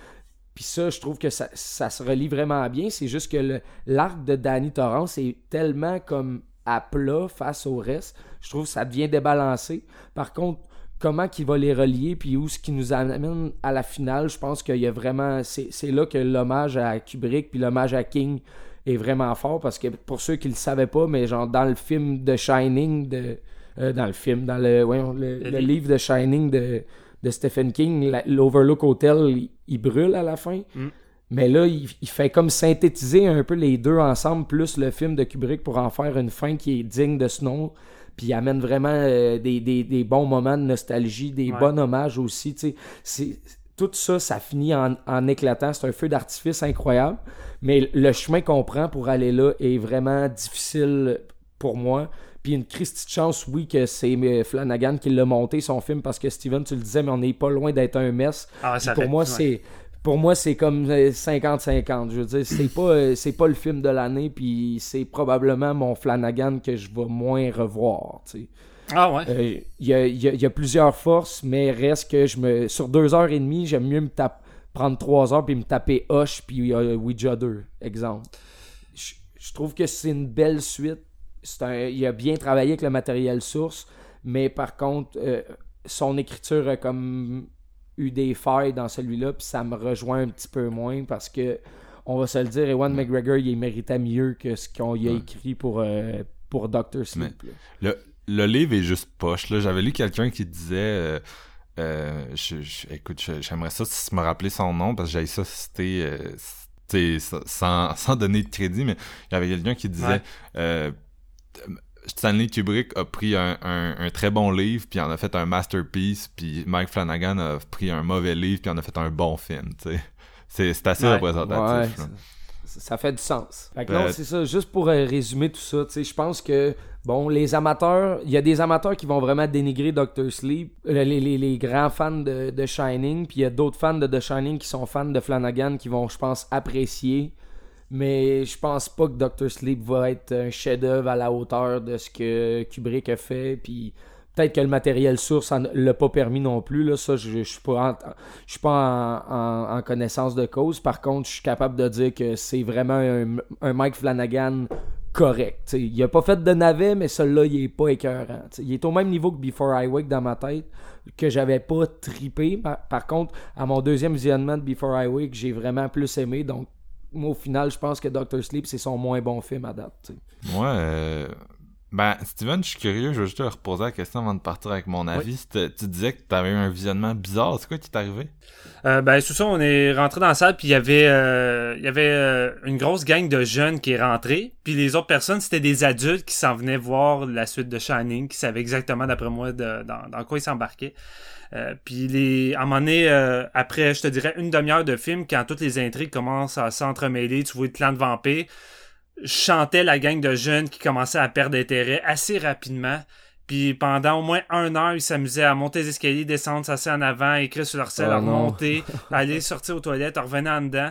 Puis ça, je trouve que ça, se relie vraiment bien. C'est juste que l'arc de Danny Torrance est tellement comme à plat face au reste. Je trouve que ça devient débalancé. Par contre, comment qu'il va les relier, puis où ce qui nous amène à la finale, je pense qu'il y a vraiment... C'est là que l'hommage à Kubrick puis l'hommage à King est vraiment fort, parce que pour ceux qui le savaient pas, mais genre dans le film The Shining de euh, dans le film, dans le, le, livre de Shining de, de Stephen King, l'Overlook Hotel, il, brûle à la fin. Mm. Mais là, il, fait comme synthétiser un peu les deux ensemble, plus le film de Kubrick pour en faire une fin qui est digne de ce nom. Puis il amène vraiment euh, des, des, des, bons moments de nostalgie, des bons hommages aussi. C'est, tout ça, ça finit en, en éclatant. C'est un feu d'artifice incroyable. Mais le chemin qu'on prend pour aller là est vraiment difficile pour moi. Puis une Christie de chance, oui, que c'est euh, Flanagan qui l'a monté son film parce que Steven, tu le disais, mais on n'est pas loin d'être un mess. Ah, pour moi, c'est pour moi, c'est comme 50-50. Euh, Je veux dire, c'est pas, euh, c'est pas le film de l'année, puis c'est probablement mon Flanagan que je vais moins revoir. Ah ouais? Il y, a, plusieurs forces, mais reste que je me. Sur deux heures et demie, j'aime mieux me prendre trois heures puis me taper Hush puis Ouija 2, exemple. je trouve que c'est une belle suite il a bien travaillé avec le matériel source, mais par contre, euh, son écriture a comme eu des failles dans celui-là, puis ça me rejoint un petit peu moins parce que, on va se le dire, Ewan McGregor, il méritait mieux que ce qu'on y a écrit pour, euh, pour Doctor Sleep. Le, le, livre est juste poche. J'avais lu quelqu'un qui disait. Euh, écoute, j'aimerais ça si me rappeler son nom parce que j'avais ça cité sans, sans donner de crédit, mais il y avait quelqu'un qui disait Stanley Kubrick a pris un, très bon livre, puis en a fait un masterpiece, puis Mike Flanagan a pris un mauvais livre, puis en a fait un bon film, C'est assez représentatif. ça fait du sens. non, c'est ça. Juste pour euh, résumer tout ça, je pense que, bon, les amateurs, il y a des amateurs qui vont vraiment dénigrer Doctor Sleep, euh, les, grands fans de, de Shining, puis il y a d'autres fans de The Shining qui sont fans de Flanagan qui vont, je pense, apprécier mais je pense pas que Doctor Sleep va être un chef-d'œuvre à la hauteur de ce que Kubrick a fait. Puis peut-être que le matériel source ne l'a pas permis non plus. Là. Ça, je, je suis pas, en, je suis pas en, connaissance de cause. Par contre, je suis capable de dire que c'est vraiment un, Mike Flanagan correct. il a pas fait de navet, mais celui-là, il est pas écœurant. il est au même niveau que Before I Wake dans ma tête, que j'avais pas tripé. Par, par, contre, à mon deuxième visionnement de Before I Wake, j'ai vraiment plus aimé. Donc, moi, au final, je pense que Doctor Sleep, c'est son moins bon film à date. Ouais. Euh, ben, Steven, je suis curieux, je vais juste te reposer la question avant de partir avec mon avis. Tu disais que tu avais eu un visionnement bizarre. C'est quoi qui t'est arrivé? Euh, ben, c'est ça, on est rentré dans la salle, puis il y avait, euh, avait une grosse gang de jeunes qui est rentrée. Puis les autres personnes, c'était des adultes qui s'en venaient voir la suite de Shining, qui savaient exactement, d'après moi, dans, dans quoi ils s'embarquaient. Euh, puis les, à un moment donné, euh, après, je te dirais, une demi-heure de film, quand toutes les intrigues commencent à s'entremêler, tu vois le clan de vampires, je la gang de jeunes qui commençaient à perdre intérêt assez rapidement. Puis pendant au moins un heure, ils s'amusaient à monter les escaliers, descendre, s'asseoir en avant, écrire sur leur selle, oh remonter, aller sortir aux toilettes, revenir en dedans.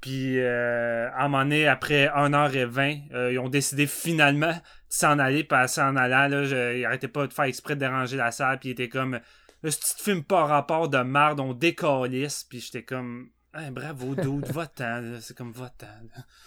Puis euh, à un moment donné, après 1h20, euh, ils ont décidé finalement de s'en aller, passer en allant. Là, je, ils arrêtaient pas de faire exprès de déranger la salle, puis ils étaient comme le petit film pas rapport de marde, on décalisse, puis j'étais comme. bravo, dude, va-t'en, c'est comme va-t'en.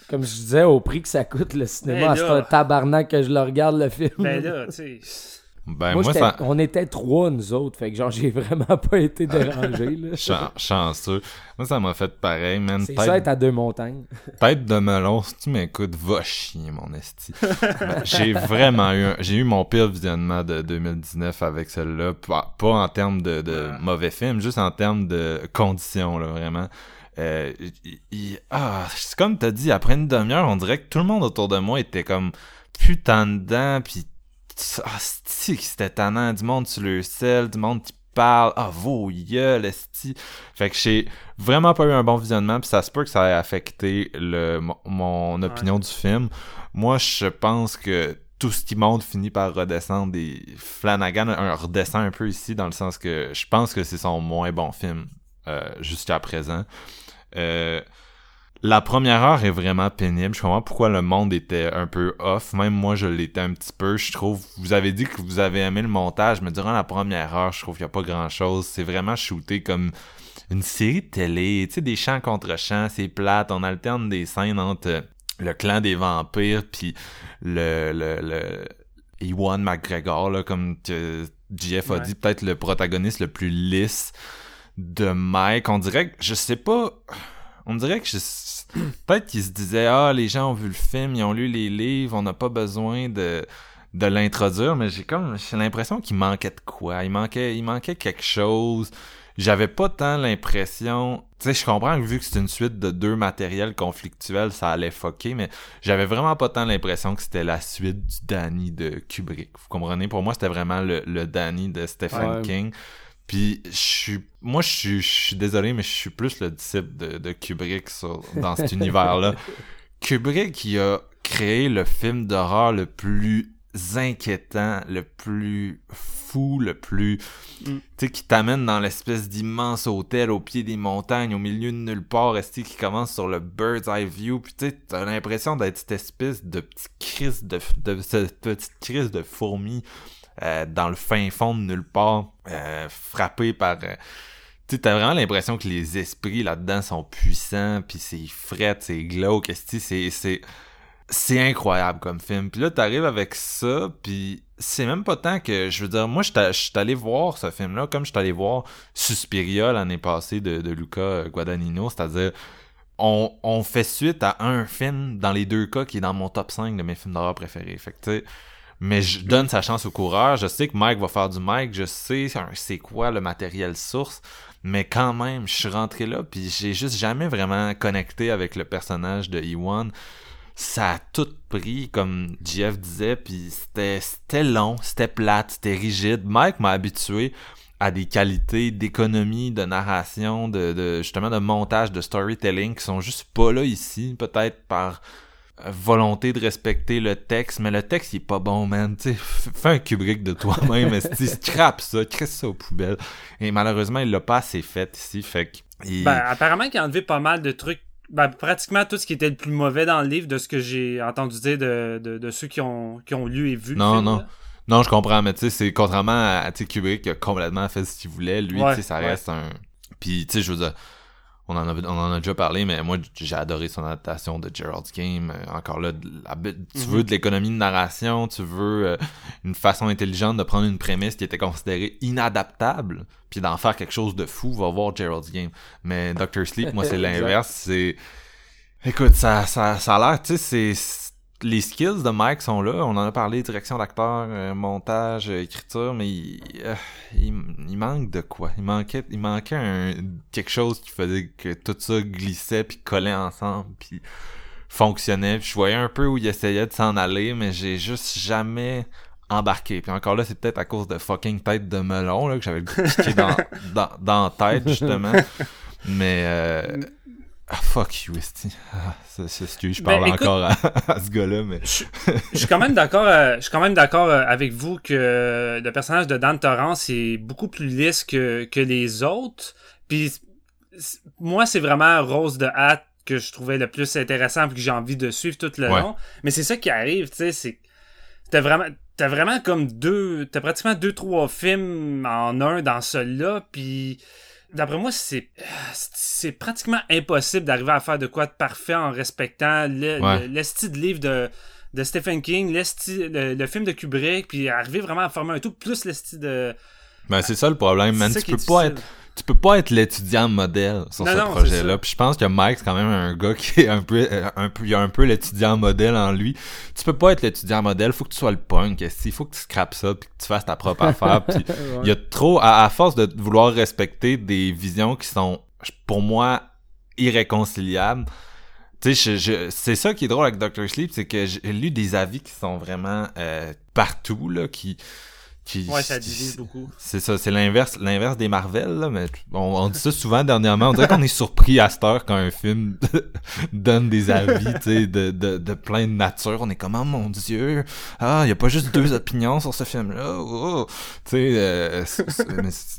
Comme je disais, au prix que ça coûte le cinéma, ben c'est un tabarnak que je le regarde le film. Ben là, tu sais. Ben, moi, ça... on était trois, nous autres. Fait que genre, j'ai vraiment pas été dérangé. là. Chan- chanceux. Moi, ça m'a fait pareil, man. C'est Tête, ça être à deux montagnes. tête de melon, si tu m'écoutes, va chier, mon esti. Ben, j'ai vraiment eu... un- J'ai eu mon pire visionnement de 2019 avec celle-là. Pas, pas en termes de, de mauvais film, juste en termes de conditions, là, vraiment. Euh, il- il- ah, c'est comme t'as dit, après une demi-heure, on dirait que tout le monde autour de moi était comme putain dedans, pis ah, c'est que c'était tannant, du monde sur le sel, du monde qui parle, ah, vos gueules, esti. Fait que j'ai vraiment pas eu un bon visionnement, puis ça se peut que ça ait affecté le, mon, opinion du film. Moi, je pense que tout ce qui monte finit par redescendre et Flanagan euh, redescend un peu ici dans le sens que je pense que c'est son moins bon film euh, jusqu'à présent. Euh, la première heure est vraiment pénible. Je comprends pourquoi le monde était un peu off. Même moi, je l'étais un petit peu. Je trouve, vous avez dit que vous avez aimé le montage, mais durant la première heure, je trouve qu'il n'y a pas grand chose. C'est vraiment shooté comme une série de télé. Tu sais, des chants contre chants, c'est plate. On alterne des scènes entre le clan des vampires puis le, le, le Ewan McGregor, là, comme que JF a Ouais. dit, peut-être le protagoniste le plus lisse de Mike. On dirait que, je sais pas, on dirait que je- peut-être qu'ils se disaient, ah, les gens ont vu le film, ils ont lu les livres, on n'a pas besoin de, de l'introduire, mais j'ai comme, j'ai l'impression qu'il manquait de quoi. Il manquait, il manquait quelque chose. J'avais pas tant l'impression, tu sais, je comprends que vu que c'est une suite de deux matériels conflictuels, ça allait fucker, mais j'avais vraiment pas tant l'impression que c'était la suite du Danny de Kubrick. Vous comprenez? Pour moi, c'était vraiment le, le Danny de Stephen Ouais. King. Puis je suis moi je suis je suis désolé mais je suis plus le disciple de, de Kubrick sur- dans cet univers-là. Kubrick il a créé le film d'horreur le plus inquiétant, le plus fou, le plus Mm. tu sais qui t'amène dans l'espèce d'immense hôtel au pied des montagnes, au milieu de nulle part, resté qui commence sur le bird's eye view, puis tu sais t'as l'impression d'être cette espèce de petite crise de, de cette petite crise de fourmi euh, dans le fin fond de nulle part, euh, frappé par... euh, tu t'as vraiment l'impression que les esprits là-dedans sont puissants, puis c'est fret, c'est glauque, c'est... c'est c'est incroyable comme film. Puis là, t'arrives avec ça, puis c'est même pas tant que... Je veux dire, moi, je suis allé voir ce film-là, comme je suis allé voir Suspiria l'année passée de, de Luca Guadagnino, c'est-à-dire... On, on fait suite à un film dans les deux cas qui est dans mon top 5 de mes films d'horreur préférés. Fait que, tu sais, mais je donne sa chance au coureur. Je sais que Mike va faire du Mike. Je sais c'est quoi le matériel source. Mais quand même, je suis rentré là, puis j'ai juste jamais vraiment connecté avec le personnage de Ewan. Ça a tout pris, comme Jeff disait, puis c'était c'était long, c'était plate, c'était rigide. Mike m'a habitué à des qualités d'économie, de narration, de, de justement de montage, de storytelling qui sont juste pas là ici, peut-être par volonté de respecter le texte, mais le texte il est pas bon, man. Tu sais, f- fais un Kubrick de toi-même, esti, scrape ça, crisse ça aux poubelles. Et malheureusement, il l'a pas assez fait ici, fait que. il- Ben, apparemment qu'il a enlevé pas mal de trucs. Ben, pratiquement tout ce qui était le plus mauvais dans le livre, de ce que j'ai entendu dire de, de, de ceux qui ont, qui ont lu et vu le Non, film, non. là. Non, je comprends, mais tu sais, c'est contrairement à sais, Kubrick qui a complètement fait ce qu'il voulait. Lui, Ouais, tu sais, ça ouais. reste un. Puis, tu sais, je veux dire, on en, a, on en a déjà parlé, mais moi, j'ai adoré son adaptation de Gerald's Game. Euh, encore là, la- tu Mhm. veux de l'économie de narration, tu veux euh, une façon intelligente de prendre une prémisse qui était considérée inadaptable, puis d'en faire quelque chose de fou, va voir Gerald's Game. Mais Doctor Sleep, moi, c'est l'inverse. C'est. Écoute, ça, ça, ça a l'air, tu sais, c'est. Les skills de Mike sont là. On en a parlé, direction d'acteur, euh, montage, euh, écriture, mais il, euh, il, il manque de quoi? Il manquait, il manquait un, quelque chose qui faisait que tout ça glissait puis collait ensemble puis fonctionnait. Puis je voyais un peu où il essayait de s'en aller, mais j'ai juste jamais embarqué. Puis encore là, c'est peut-être à cause de fucking tête de melon là, que j'avais le goût de piquer dans, dans, dans tête, justement. Mais euh, ah, fuck you. Ah, c'est, je Ben, parle écoute- encore à, à ce gars-là, mais... Je suis quand même d'accord, euh, je suis quand même d'accord euh, avec vous que le personnage de Dan Torrance est beaucoup plus lisse que, que les autres. Puis moi, c'est vraiment Rose de Hat que je trouvais le plus intéressant puis que j'ai envie de suivre tout le Ouais. long. Mais c'est ça qui arrive, tu sais, c'est t'as vraiment t'as vraiment comme deux t'as pratiquement deux trois films en un dans celui-là puis d'après moi c'est c'est pratiquement impossible d'arriver à faire de quoi de parfait en respectant le, Ouais. le- le style de livre de de Stephen King, le, le, film de Kubrick, puis arriver vraiment à former un tout, plus le style de... Ben, c'est ça le problème, man. Tu peux pas être tu peux pas être l'étudiant modèle sur ce projet-là. Puis je pense que Mike, c'est quand même un gars qui est un peu, un peu, il a un peu l'étudiant modèle en lui. Tu peux pas être l'étudiant modèle, faut que tu sois le punk. Il faut que tu scrapes ça, puis que tu fasses ta propre affaire. Puis il y a trop, à, force de vouloir respecter des visions qui sont, pour moi, irréconciliables. Tu sais, c'est ça qui est drôle avec Dr. Sleep, c'est que j'ai lu des avis qui sont vraiment euh, partout, là, qui ouais, ça divise beaucoup. C'est ça, c'est l'inverse, l'inverse des Marvel, là, mais on, dit ça souvent dernièrement. On dirait qu'on est surpris à cette heure quand un film donne des avis, tu sais, de, de, de plein de nature. On est comme, oh mon dieu, ah, il y a pas juste deux opinions sur ce film-là. Oh. Tu sais, euh,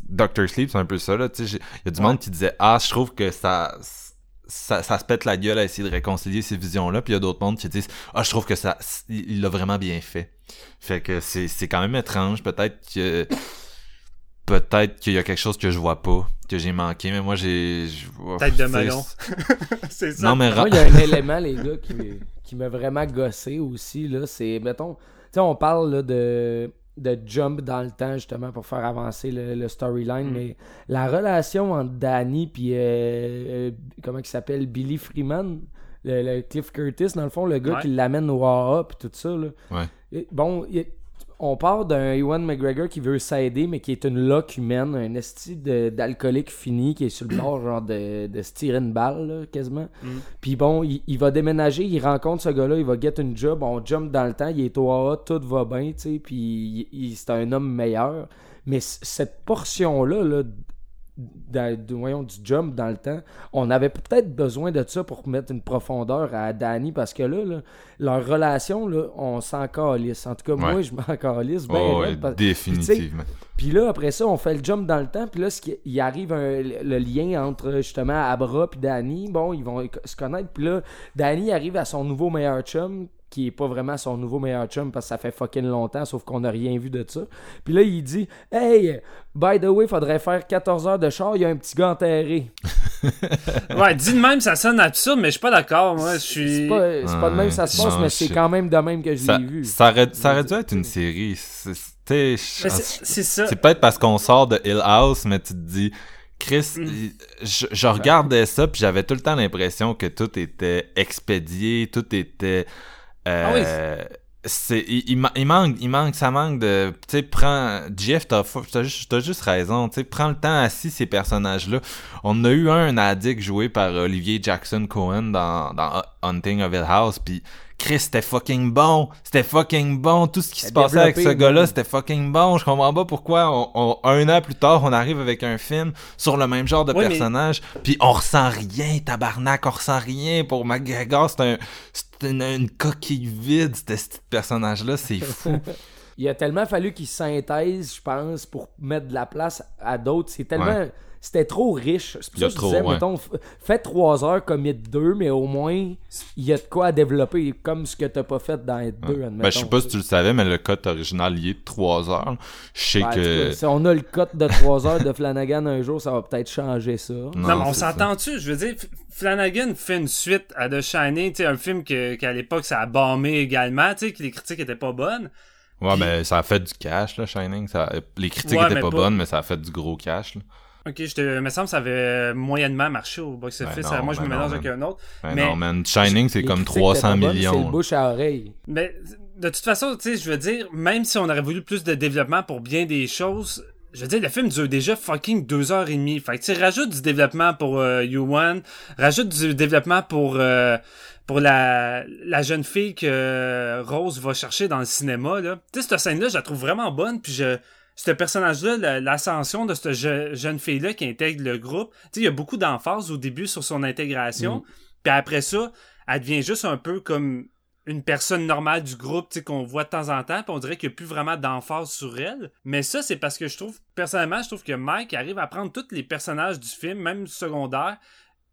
Doctor Sleep, c'est un peu ça, là. Tu sais, il y a du monde qui disait, ah, je trouve que ça ça, ça, se pète la gueule à essayer de réconcilier ces visions-là. Puis il y a d'autres mondes qui disent Ah, je trouve que ça il l'a vraiment bien fait. Fait que c'est, c'est quand même étrange. Peut-être que peut-être qu'il y a quelque chose que je vois pas, que j'ai manqué, mais moi j'ai. Peut-être de melon. c'est ça. Non, mais moi, il y a un élément, les gars, qui, qui m'a vraiment gossé aussi. Là, c'est, mettons, tu sais, on parle là, de de jump dans le temps justement pour faire avancer le, storyline mm. mais la relation entre Danny puis euh, euh, comment il s'appelle Billy Freeman le, Cliff Curtis dans le fond le gars qui l'amène au AA puis tout ça là. Ouais. Bon on part d'un Ewan McGregor qui veut s'aider, mais qui est une loque humaine, un esti d'alcoolique fini qui est sur le bord, genre de, de se tirer une balle, quasiment. Mm. Puis bon, il, va déménager, il rencontre ce gars-là, il va get une job, on jump dans le temps, il est au AA, tout va bien, tu sais, puis c'est un homme meilleur. Mais cette portion-là, là, de, voyons, du jump dans le temps. On avait peut-être besoin de ça pour mettre une profondeur à Danny parce que là, leur relation, là, on s'en calisse. En tout cas, moi, je m'en calisse. Ben, définitivement. Puis là, après ça, on fait le jump dans le temps. Puis là, il arrive le lien entre justement Abra et Danny. Bon, ils vont se connaître. Puis là, Danny arrive à son nouveau meilleur chum qui est pas vraiment son nouveau meilleur chum parce que ça fait fucking longtemps, sauf qu'on n'a rien vu de ça. Puis là, il dit Hey, by the way, faudrait faire 14 heures de char, il y a un petit gars enterré. ouais, dit de même, ça sonne absurde, mais je suis pas d'accord. Moi, je suis. C'est pas, pas de même ça se passe, mais c'est quand même de même que je l'ai vu. Ça aurait, ça aurait dû être une série. C'est ça. C'est peut-être parce qu'on sort de Hill House, mais tu te dis. Chris, mm. je, je, regardais ça puis j'avais tout le temps l'impression que tout était expédié, tout était ah euh, c'est il, manque il manque ça manque de tu sais prends Jeff t'as as juste raison tu sais prends le temps assis ces personnages là on a eu un, un addict joué par Olivier Jackson Cohen dans, dans Hunting of Hill House puis Chris, c'était fucking bon. C'était fucking bon. Tout ce qui se passait avec ce gars-là, c'était fucking bon. Je comprends pas pourquoi on, un an plus tard, on arrive avec un film sur le même genre de personnage, puis on ressent rien, tabarnak, on ressent rien. Pour McGregor, c'est un, c'est une, coquille vide, ce personnage-là, c'est fou. Il a tellement fallu qu'il synthèse, je pense, pour mettre de la place à d'autres. C'est tellement c'était trop riche. C'est pour ça que je disais, mettons, fais trois heures comme il deux, mais au moins, il y a de quoi à développer, comme ce que t'as pas fait dans les deux, Ben, je sais pas si tu le savais, mais le cut original, il est de trois heures. Je sais ben, que... si on a le cut de trois heures de Flanagan un jour, ça va peut-être changer ça. Non, mais on s'entend-tu? Je veux dire, Flanagan fait une suite à The Shining, un film qu'à l'époque, ça a bombé également, tu sais, que les critiques étaient pas bonnes. Ouais, mais ça a fait du cash, là, Shining. Ça... Les critiques étaient pas, bonnes, mais ça a fait du gros cash, là. Ok, je te, me semble que ça avait moyennement marché au box-office. moi, je me ben mélange avec un autre. Ben mais non, man. Shining, c'est comme 300 millions. C'est le bouche à oreille. Mais de toute façon, tu sais, je veux dire, même si on aurait voulu plus de développement pour bien des choses, je veux dire, le film dure déjà fucking deux heures et demie. Fait que tu rajoute du développement pour euh, You-One, rajoute du développement pour euh, pour la, la jeune fille que Rose va chercher dans le cinéma. Là. Tu sais, cette scène-là, je la trouve vraiment bonne, puis je ce personnage-là, l'ascension de cette jeune fille-là qui intègre le groupe, il y a beaucoup d'emphase au début sur son intégration. Mm. Puis après ça, elle devient juste un peu comme une personne normale du groupe qu'on voit de temps en temps, puis on dirait qu'il n'y a plus vraiment d'emphase sur elle. Mais ça, c'est parce que je trouve, personnellement, je trouve que Mike arrive à prendre tous les personnages du film, même secondaires,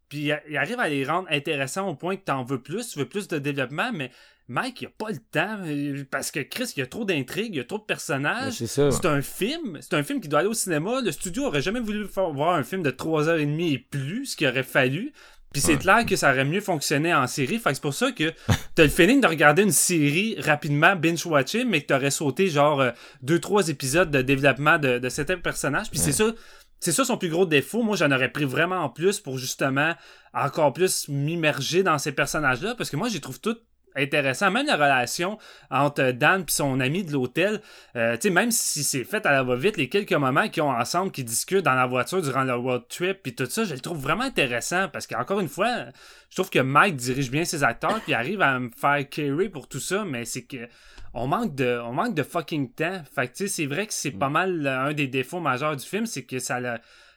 puis il arrive à les rendre intéressants au point que tu en veux plus, tu veux plus de développement, mais Mike, il a pas le temps euh, parce que Chris, il y a trop d'intrigues, il y a trop de personnages. C'est un film, c'est un film qui doit aller au cinéma. Le studio aurait jamais voulu voir un film de 3 h et demie et plus, ce qu'il aurait fallu. Puis c'est clair que ça aurait mieux fonctionné en série. Fait que c'est pour ça que t'as le feeling de regarder une série rapidement, binge-watcher, mais que t'aurais sauté genre euh, deux, trois épisodes de développement de, de certains personnages. Puis c'est ça. C'est ça son plus gros défaut. Moi, j'en aurais pris vraiment en plus pour justement encore plus m'immerger dans ces personnages-là. Parce que moi, j'y trouve tout intéressant. Même la relation entre Dan et son ami de l'hôtel, euh, tu sais, même si c'est fait à la va-vite, les quelques moments qu'ils ont ensemble, qu'ils discutent dans la voiture durant le road trip, puis tout ça, je le trouve vraiment intéressant parce qu'encore une fois, je trouve que Mike dirige bien ses acteurs, puis arrive à me faire carry pour tout ça, mais c'est que on manque de on manque de fucking temps. Fait que tu sais, c'est vrai que c'est pas mal un des défauts majeurs du film, c'est que ça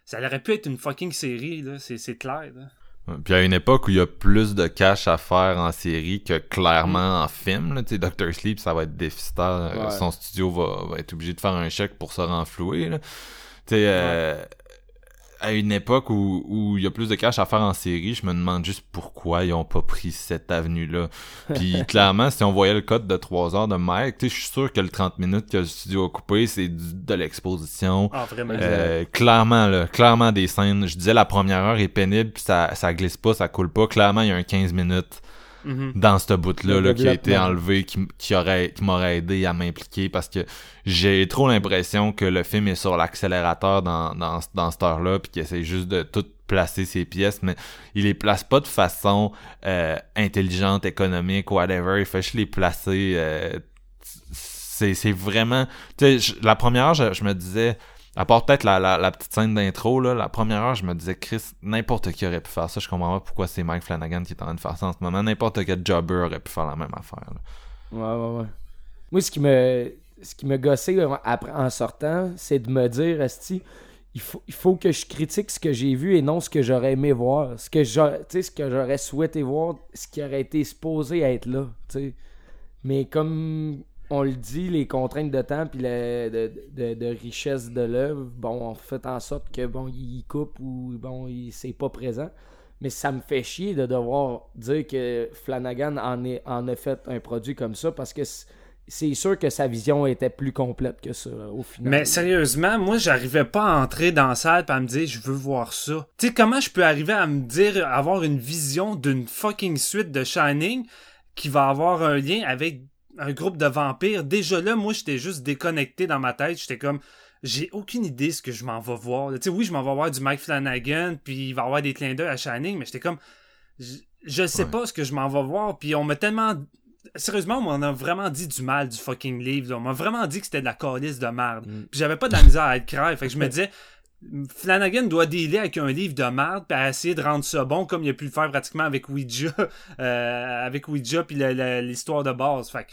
ça aurait pu être une fucking série là, c'est clair. Là. Puis à une époque où il y a plus de cash à faire en série que clairement en film, là, Doctor Sleep, ça va être déficitaire. Son studio va, être obligé de faire un chèque pour se renflouer. Là. Euh, à une époque où, où il y a plus de cash à faire en série, je me demande juste pourquoi ils ont pas pris cette avenue-là. Puis clairement, si on voyait le code de 3 heures de Mike, je suis sûr que le 30 minutes que le studio a coupé, c'est de l'exposition. Ah, vraiment. Euh, clairement, là, clairement des scènes. Je disais la première heure est pénible, puis ça, ça glisse pas, ça coule pas. Clairement, il y a un 15 minutes Mhm. dans ce bout-là là, qui a été enlevé, qui, qui aurait qui m'aurait aidé à m'impliquer parce que j'ai trop l'impression que le film est sur l'accélérateur dans, dans, dans cette heure-là puis qu'il essaie juste de tout placer ses pièces, mais il les place pas de façon euh, intelligente, économique, whatever. Il fait juste les placer. Euh, c'est vraiment... Tu sais, la première heure, je me disais à part peut-être la, la, petite scène d'intro, la première heure, je me disais, Chris, n'importe qui aurait pu faire ça. Je comprends pas pourquoi c'est Mike Flanagan qui est en train de faire ça en ce moment. N'importe quel jobber aurait pu faire la même affaire. Ouais, ouais, ouais. Moi, ce qui me, ce qui me gossé après, en sortant, c'est de me dire, Esti, il faut, il faut que je critique ce que j'ai vu et non ce que j'aurais aimé voir. Ce que j'aurais souhaité voir, ce qui aurait été supposé être là. Mais comme on le dit, les contraintes de temps puis de, richesse de l'œuvre, bon, on fait en sorte que bon, il coupe ou bon, il c'est pas présent. Mais ça me fait chier de devoir dire que Flanagan en, a fait un produit comme ça parce que c'est sûr que sa vision était plus complète que ça au final. Mais sérieusement, moi j'arrivais pas à entrer dans la salle et à me dire je veux voir ça. Tu sais comment je peux arriver à me dire avoir une vision d'une fucking suite de Shining qui va avoir un lien avec un groupe de vampires. Déjà là, moi, j'étais juste déconnecté dans ma tête. J'étais comme, j'ai aucune idée ce que je m'en vais voir. Tu sais, oui, je m'en vais voir du Mike Flanagan, puis il va y avoir des clins d'œil à Shining, mais j'étais comme, je, sais pas ce que je m'en vais voir. Puis on m'a tellement sérieusement, on m'en a vraiment dit du mal du fucking livre. On m'a vraiment dit que c'était de la calice de merde. Mm. Puis j'avais pas de la misère à être crève. Fait que je me disais, Flanagan doit dealer avec un livre de merde puis essayer de rendre ça bon comme il a pu le faire pratiquement avec Ouija euh, avec Ouija puis l'histoire de base. Fait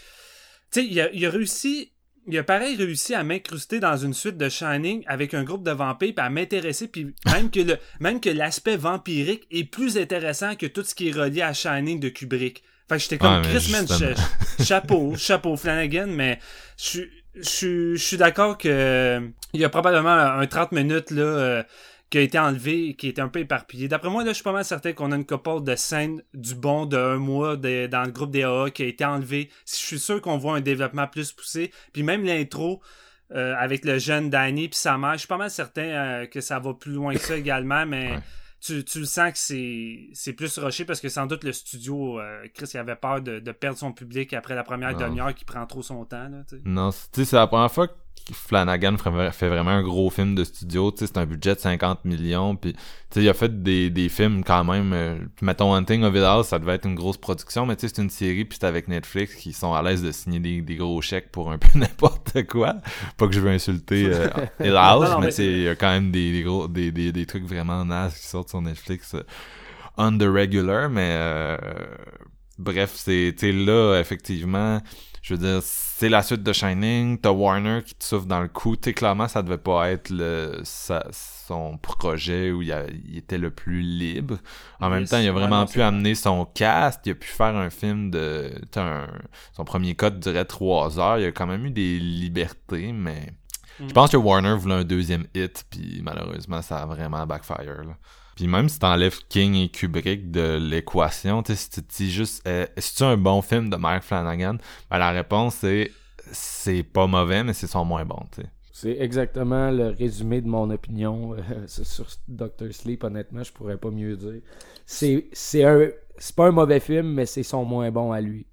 tu sais il a, il a réussi il a pareil réussi à m'incruster dans une suite de Shining avec un groupe de vampires puis à m'intéresser puis même que le même que l'aspect vampirique est plus intéressant que tout ce qui est relié à Shining de Kubrick. Fait que j'étais comme Chris Man chapeau chapeau Flanagan mais je suis je, suis d'accord que il y a probablement un 30 minutes là euh, qui a été enlevé qui est un peu éparpillé. D'après moi, là, je suis pas mal certain qu'on a une couple de scènes du bon de un mois dans le groupe des AA qui a été enlevé. Je suis sûr qu'on voit un développement plus poussé. Puis même l'intro euh, avec le jeune Danny puis sa mère, je suis pas mal certain euh, que ça va plus loin que ça également, mais tu, tu sens que c'est, c'est plus rushé parce que sans doute le studio, euh, Chris, il avait peur de, de, perdre son public après la première demi-heure qui prend trop son temps. Là, non, c'est la première fois Flanagan fait vraiment un gros film de studio, tu sais, c'est un budget de 50 millions, puis tu sais, il a fait des, des films quand même, euh, mettons Hunting of It House, ça devait être une grosse production, mais tu sais, c'est une série, puis c'est avec Netflix qui sont à l'aise de signer des, des, gros chèques pour un peu n'importe quoi. Pas que je veux insulter euh, It House, mais tu sais, il y a quand même des, des gros, des, des, des, trucs vraiment nazes qui sortent sur Netflix euh, on the regular, mais euh, bref, c'est, tu sais, là, effectivement, je veux dire, c'est la suite de Shining, t'as Warner qui te souffle dans le coup, tu clairement, ça devait pas être le, son projet où il, était le plus libre. En même temps, il a vraiment pu amener son cast, il a pu faire un film de, un, son premier code durait trois heures, il a quand même eu des libertés, mais je mm. pense que Warner voulait un deuxième hit, puis malheureusement, ça a vraiment backfire, là. Puis même si t'enlèves King et Kubrick de l'équation, si tu dis juste, euh, est-ce un bon film de Mike Flanagan? Ben, la réponse c'est, c'est pas mauvais, mais c'est son moins bon, tu sais. C'est exactement le résumé de mon opinion sur Doctor Sleep. Honnêtement, je pourrais pas mieux dire. C'est un c'est pas un mauvais film, mais c'est son moins bon à lui.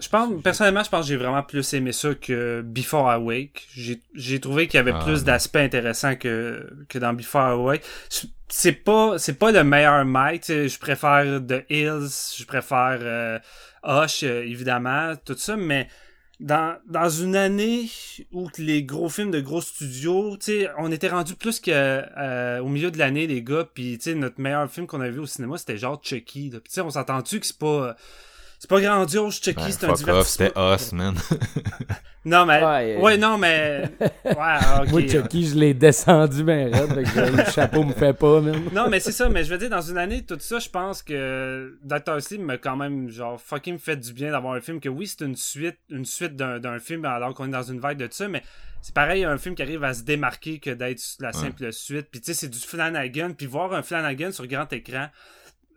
Je pense, personnellement, je pense que j'ai vraiment plus aimé ça que Before I Wake. J'ai trouvé qu'il y avait ah, plus d'aspects intéressants que, que dans Before I Wake. C'est pas, c'est pas le meilleur Mike, je préfère The Hills, je préfère euh, Hush, euh, évidemment, tout ça, mais dans, dans une année où les gros films de gros studios, tu on était rendu plus que euh, au milieu de l'année, les gars, puis tu sais, notre meilleur film qu'on a vu au cinéma, c'était genre Chucky. Tu sais, on s'entend-tu que c'est pas c'est pas grandiose, Chucky, ben, c'est un divertissement. C'était os, man. non, mais. Ouais, non, mais. Ouais, ok. Moi, Chucky, je l'ai descendu, ben raide, le chapeau me fait pas, man. non, mais c'est ça, mais je veux dire, dans une année, tout ça, je pense que Dr. Sleep m'a quand même, genre, fucking fait du bien d'avoir un film que, oui, c'est une suite, une suite d'un film alors qu'on est dans une vague de ça, mais c'est pareil, un film qui arrive à se démarquer que d'être la simple suite. Puis, tu sais, c'est du Flanagan, puis voir un Flanagan sur grand écran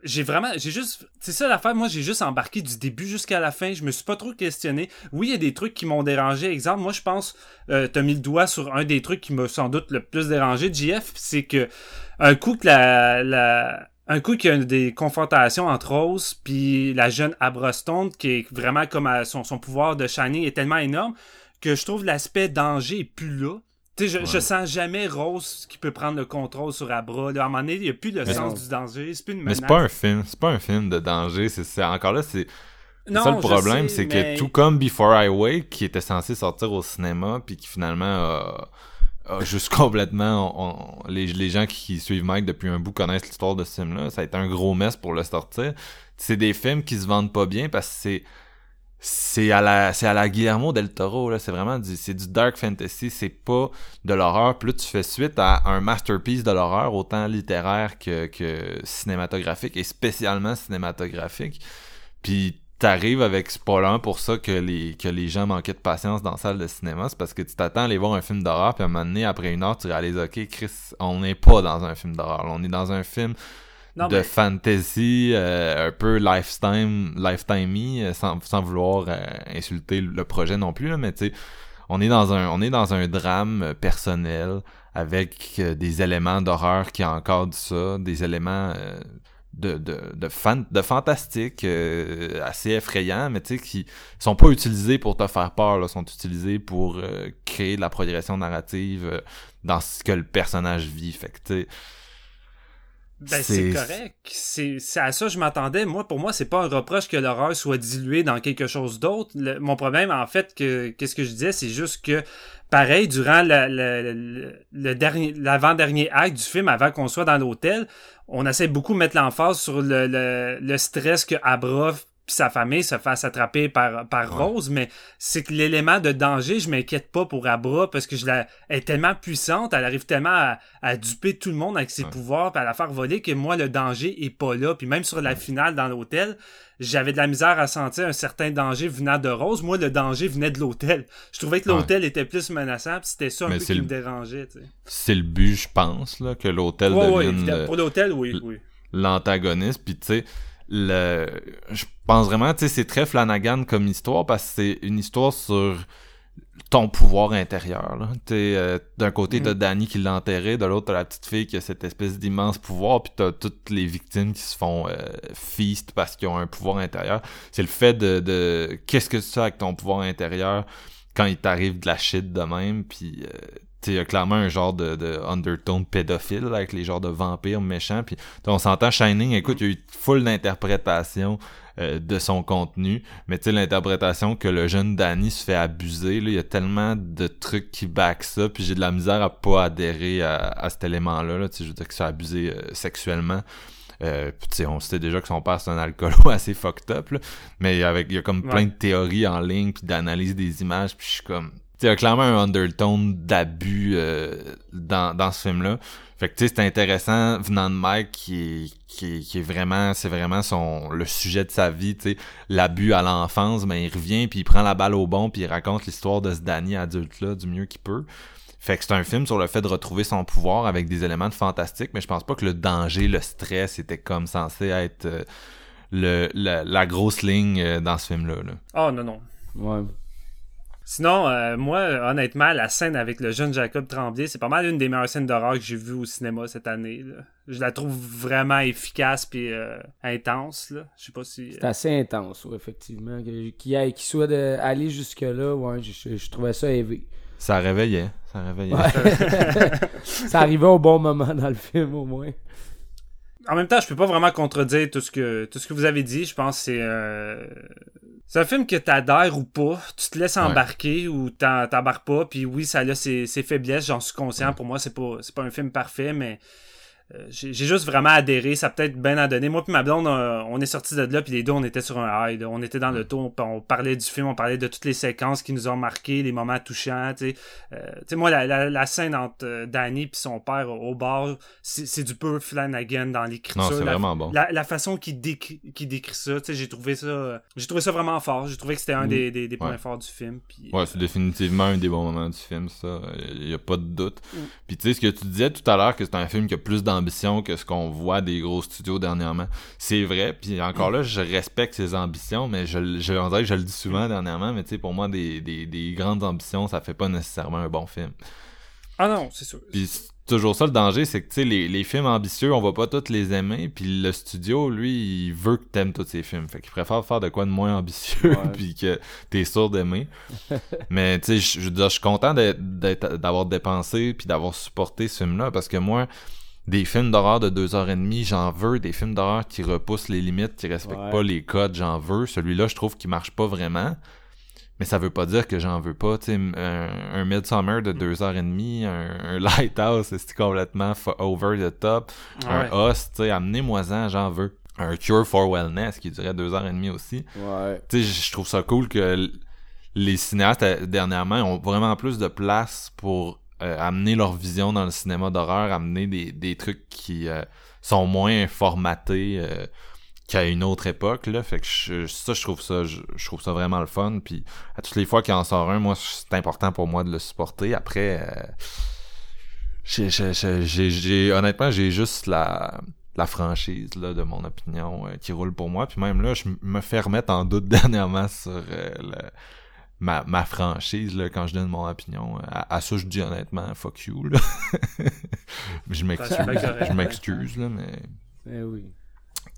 j'ai vraiment, j'ai juste, c'est ça l'affaire, moi j'ai juste embarqué du début jusqu'à la fin, je me suis pas trop questionné. Oui, il y a des trucs qui m'ont dérangé. Exemple, moi je pense, euh, t'as mis le doigt sur un des trucs qui m'a sans doute le plus dérangé, JF, c'est que un coup que la, un coup qu'il y a des confrontations entre Rose puis la jeune Abra Stone, qui est vraiment comme son, son pouvoir de Shining est tellement énorme que je trouve l'aspect danger est plus là. Tu sais, je, sens jamais Rose qui peut prendre le contrôle sur Abra. Là, à un moment donné, il n'y a plus le sens du danger. C'est plus une menace. Mais c'est pas un film. C'est pas un film de danger. C'est encore là, c'est. ça le problème, c'est que tout comme Before I Wake, qui était censé sortir au cinéma, puis qui finalement a, juste complètement. les, les gens qui suivent Mike depuis un bout connaissent l'histoire de ce film-là. Ça a été un gros mess pour le sortir. C'est des films qui se vendent pas bien parce que c'est c'est à la Guillermo del Toro là. C'est vraiment du c'est du dark fantasy c'est pas de l'horreur. Plus tu fais suite à un masterpiece de l'horreur autant littéraire que, que cinématographique et spécialement cinématographique. Puis t'arrives avec pas pour ça que les que les gens manquaient de patience dans la salle de cinéma. C'est parce que tu t'attends à aller voir un film d'horreur puis à un moment donné après une heure tu réalises ok Chris on n'est pas dans un film d'horreur. On est dans un film de fantasy, euh, un peu lifetime, lifetime euh, sans, sans vouloir euh, insulter le projet non plus, là, mais tu sais, on est dans un, on est dans un drame personnel avec des éléments d'horreur qui encadrent ça, des éléments de, de, de, fan, de fantastique assez effrayants, mais tu sais, qui sont pas utilisés pour te faire peur, là, sont utilisés pour créer de la progression narrative dans ce que le personnage vit. Fait que tu sais ben, c'est correct. C'est à ça que je m'attendais. Moi, pour moi, c'est pas un reproche que l'horreur soit diluée dans quelque chose d'autre. Mon problème, en fait, que qu'est-ce que je disais, c'est juste que, pareil, durant le, dernier, l'avant-dernier acte du film, avant qu'on soit dans l'hôtel, on essaie beaucoup de mettre l'emphase sur le, le, stress que Abra puis sa famille se fasse attraper par, par Rose, mais c'est que l'élément de danger, je m'inquiète pas pour Abra parce que je la, elle est tellement puissante, elle arrive tellement à, duper tout le monde avec ses pouvoirs, puis à la faire voler que moi, le danger est pas là. Puis même sur la finale dans l'hôtel, j'avais de la misère à sentir un certain danger venant de Rose. Moi, le danger venait de l'hôtel. Je trouvais que l'hôtel était plus menaçant, puis c'était ça un peu qui me dérangeait. C'est le but, je pense, là, que l'hôtel devienne... Pour l'hôtel, oui, oui. L'antagoniste, puis tu sais le je pense vraiment tu sais c'est très Flanagan comme histoire parce que c'est une histoire sur ton pouvoir intérieur là euh, d'un côté t'as mm. Danny qui l'a enterré de l'autre t'as la petite fille qui a cette espèce d'immense pouvoir puis t'as toutes les victimes qui se font euh, feast parce qu'ils ont un pouvoir intérieur c'est le fait de, de qu'est-ce que tu fais avec ton pouvoir intérieur quand il t'arrive de la shit de même puis euh, il y a clairement un genre de, de undertone pédophile avec les genres de vampires méchants. Puis on s'entend Shining, écoute, il y a eu full d'interprétation euh, de son contenu, mais tu sais l'interprétation que le jeune Danny se fait abuser, il y a tellement de trucs qui back ça, puis j'ai de la misère à pas adhérer à, cet élément-là. Là, je veux dire que c'est abusé euh, sexuellement. Euh, on sait déjà que son père c'est un alcoolo assez fucked up, là, mais avec il y a comme plein de théories en ligne puis d'analyse des images, puis je suis comme il y a clairement un undertone d'abus euh, dans, dans ce film-là. Fait que tu sais, c'est intéressant venant de Mike qui est, qui, qui est vraiment, c'est vraiment son le sujet de sa vie, tu sais, l'abus à l'enfance, mais il revient puis il prend la balle au bon puis il raconte l'histoire de ce Danny adulte-là du mieux qu'il peut. Fait que c'est un film sur le fait de retrouver son pouvoir avec des éléments de fantastique, mais je pense pas que le danger, le stress était comme censé être euh, le, la, grosse ligne euh, dans ce film-là. Ah oh, non, non. Ouais. Sinon, euh, moi, honnêtement, la scène avec le jeune Jacob Tremblay, c'est pas mal une des meilleures scènes d'horreur que j'ai vues au cinéma cette année. Je la trouve vraiment efficace puis euh, intense. Là. Je sais pas si. C'est assez intense, effectivement. Qui, qui soit aller jusque-là, ouais, je, trouvais ça élevé. Ça réveillait. Ça réveillait. ça arrivait au bon moment dans le film, au moins en même temps, je peux pas vraiment contredire tout ce que tout ce que vous avez dit. Je pense que c'est euh, c'est un film que t'adhères ou pas. Tu te laisses embarquer ou t'embarques pas. Puis oui, ça a ses, ses faiblesses. J'en suis conscient. Pour moi, c'est pas un film parfait, mais j'ai juste vraiment adhéré, ça peut-être bien à donner. Moi puis ma blonde, on est sortis de là, puis les deux, on était sur un high. On était dans le ton, on parlait du film, on parlait de toutes les séquences qui nous ont marqué, les moments touchants. Tu sais, euh, moi, la, la, scène entre euh, Danny et son père au bar, c'est du peu Flanagan dans l'écriture. c'est vraiment bon. La, façon qu'il décrit, décrit ça, j'ai trouvé ça j'ai trouvé ça vraiment fort. J'ai trouvé que c'était un mm. des, des, points forts du film. Puis, ouais, c'est définitivement un des bons moments du film, ça. Il y a pas de doute. Mm. Puis tu sais, ce que tu disais tout à l'heure, que c'est un film qui a plus ambition que ce qu'on voit des gros studios dernièrement. C'est vrai, puis encore là, je respecte ses ambitions, mais je, je, que je le dis souvent dernièrement, mais tu sais, pour moi, des, des, grandes ambitions, ça fait pas nécessairement un bon film. Ah non, c'est sûr. Puis toujours ça le danger, c'est que tu sais, les, les, films ambitieux, on va pas tous les aimer, puis le studio, lui, il veut que t'aimes tous ses films. Fait qu'il préfère faire de quoi de moins ambitieux, puis que t'es sûr d'aimer. Mais tu sais, je, je suis content d'avoir dépensé, puis d'avoir supporté ce film-là, parce que moi, des films d'horreur de deux heures et demie, j'en veux. Des films d'horreur qui repoussent les limites, qui respectent pas les codes, j'en veux. Celui-là, je trouve qu'il marche pas vraiment. Mais ça veut pas dire que j'en veux pas. Un, un Midsummer de deux heures et demie, un, Lighthouse, c'est complètement over the top? Un Host, amenez-moi-en, j'en veux. Un Cure for Wellness qui durait deux heures et demie aussi. Ouais. Je trouve ça cool que les cinéastes euh, dernièrement ont vraiment plus de place pour euh, amener leur vision dans le cinéma d'horreur, amener des, des trucs qui euh, sont moins formatés euh, qu'à une autre époque là. Fait que ça je trouve ça je, trouve ça vraiment le fun. Puis à toutes les fois qu'il en sort un moi c'est important pour moi de le supporter. Après j'ai, honnêtement j'ai juste la la franchise là de mon opinion qui roule pour moi. Puis même là je me fais remettre en doute dernièrement sur le ma, ma franchise là, quand je donne mon opinion. À, ça, je dis honnêtement, fuck you. Là. je m'excuse, là, mais. Eh oui.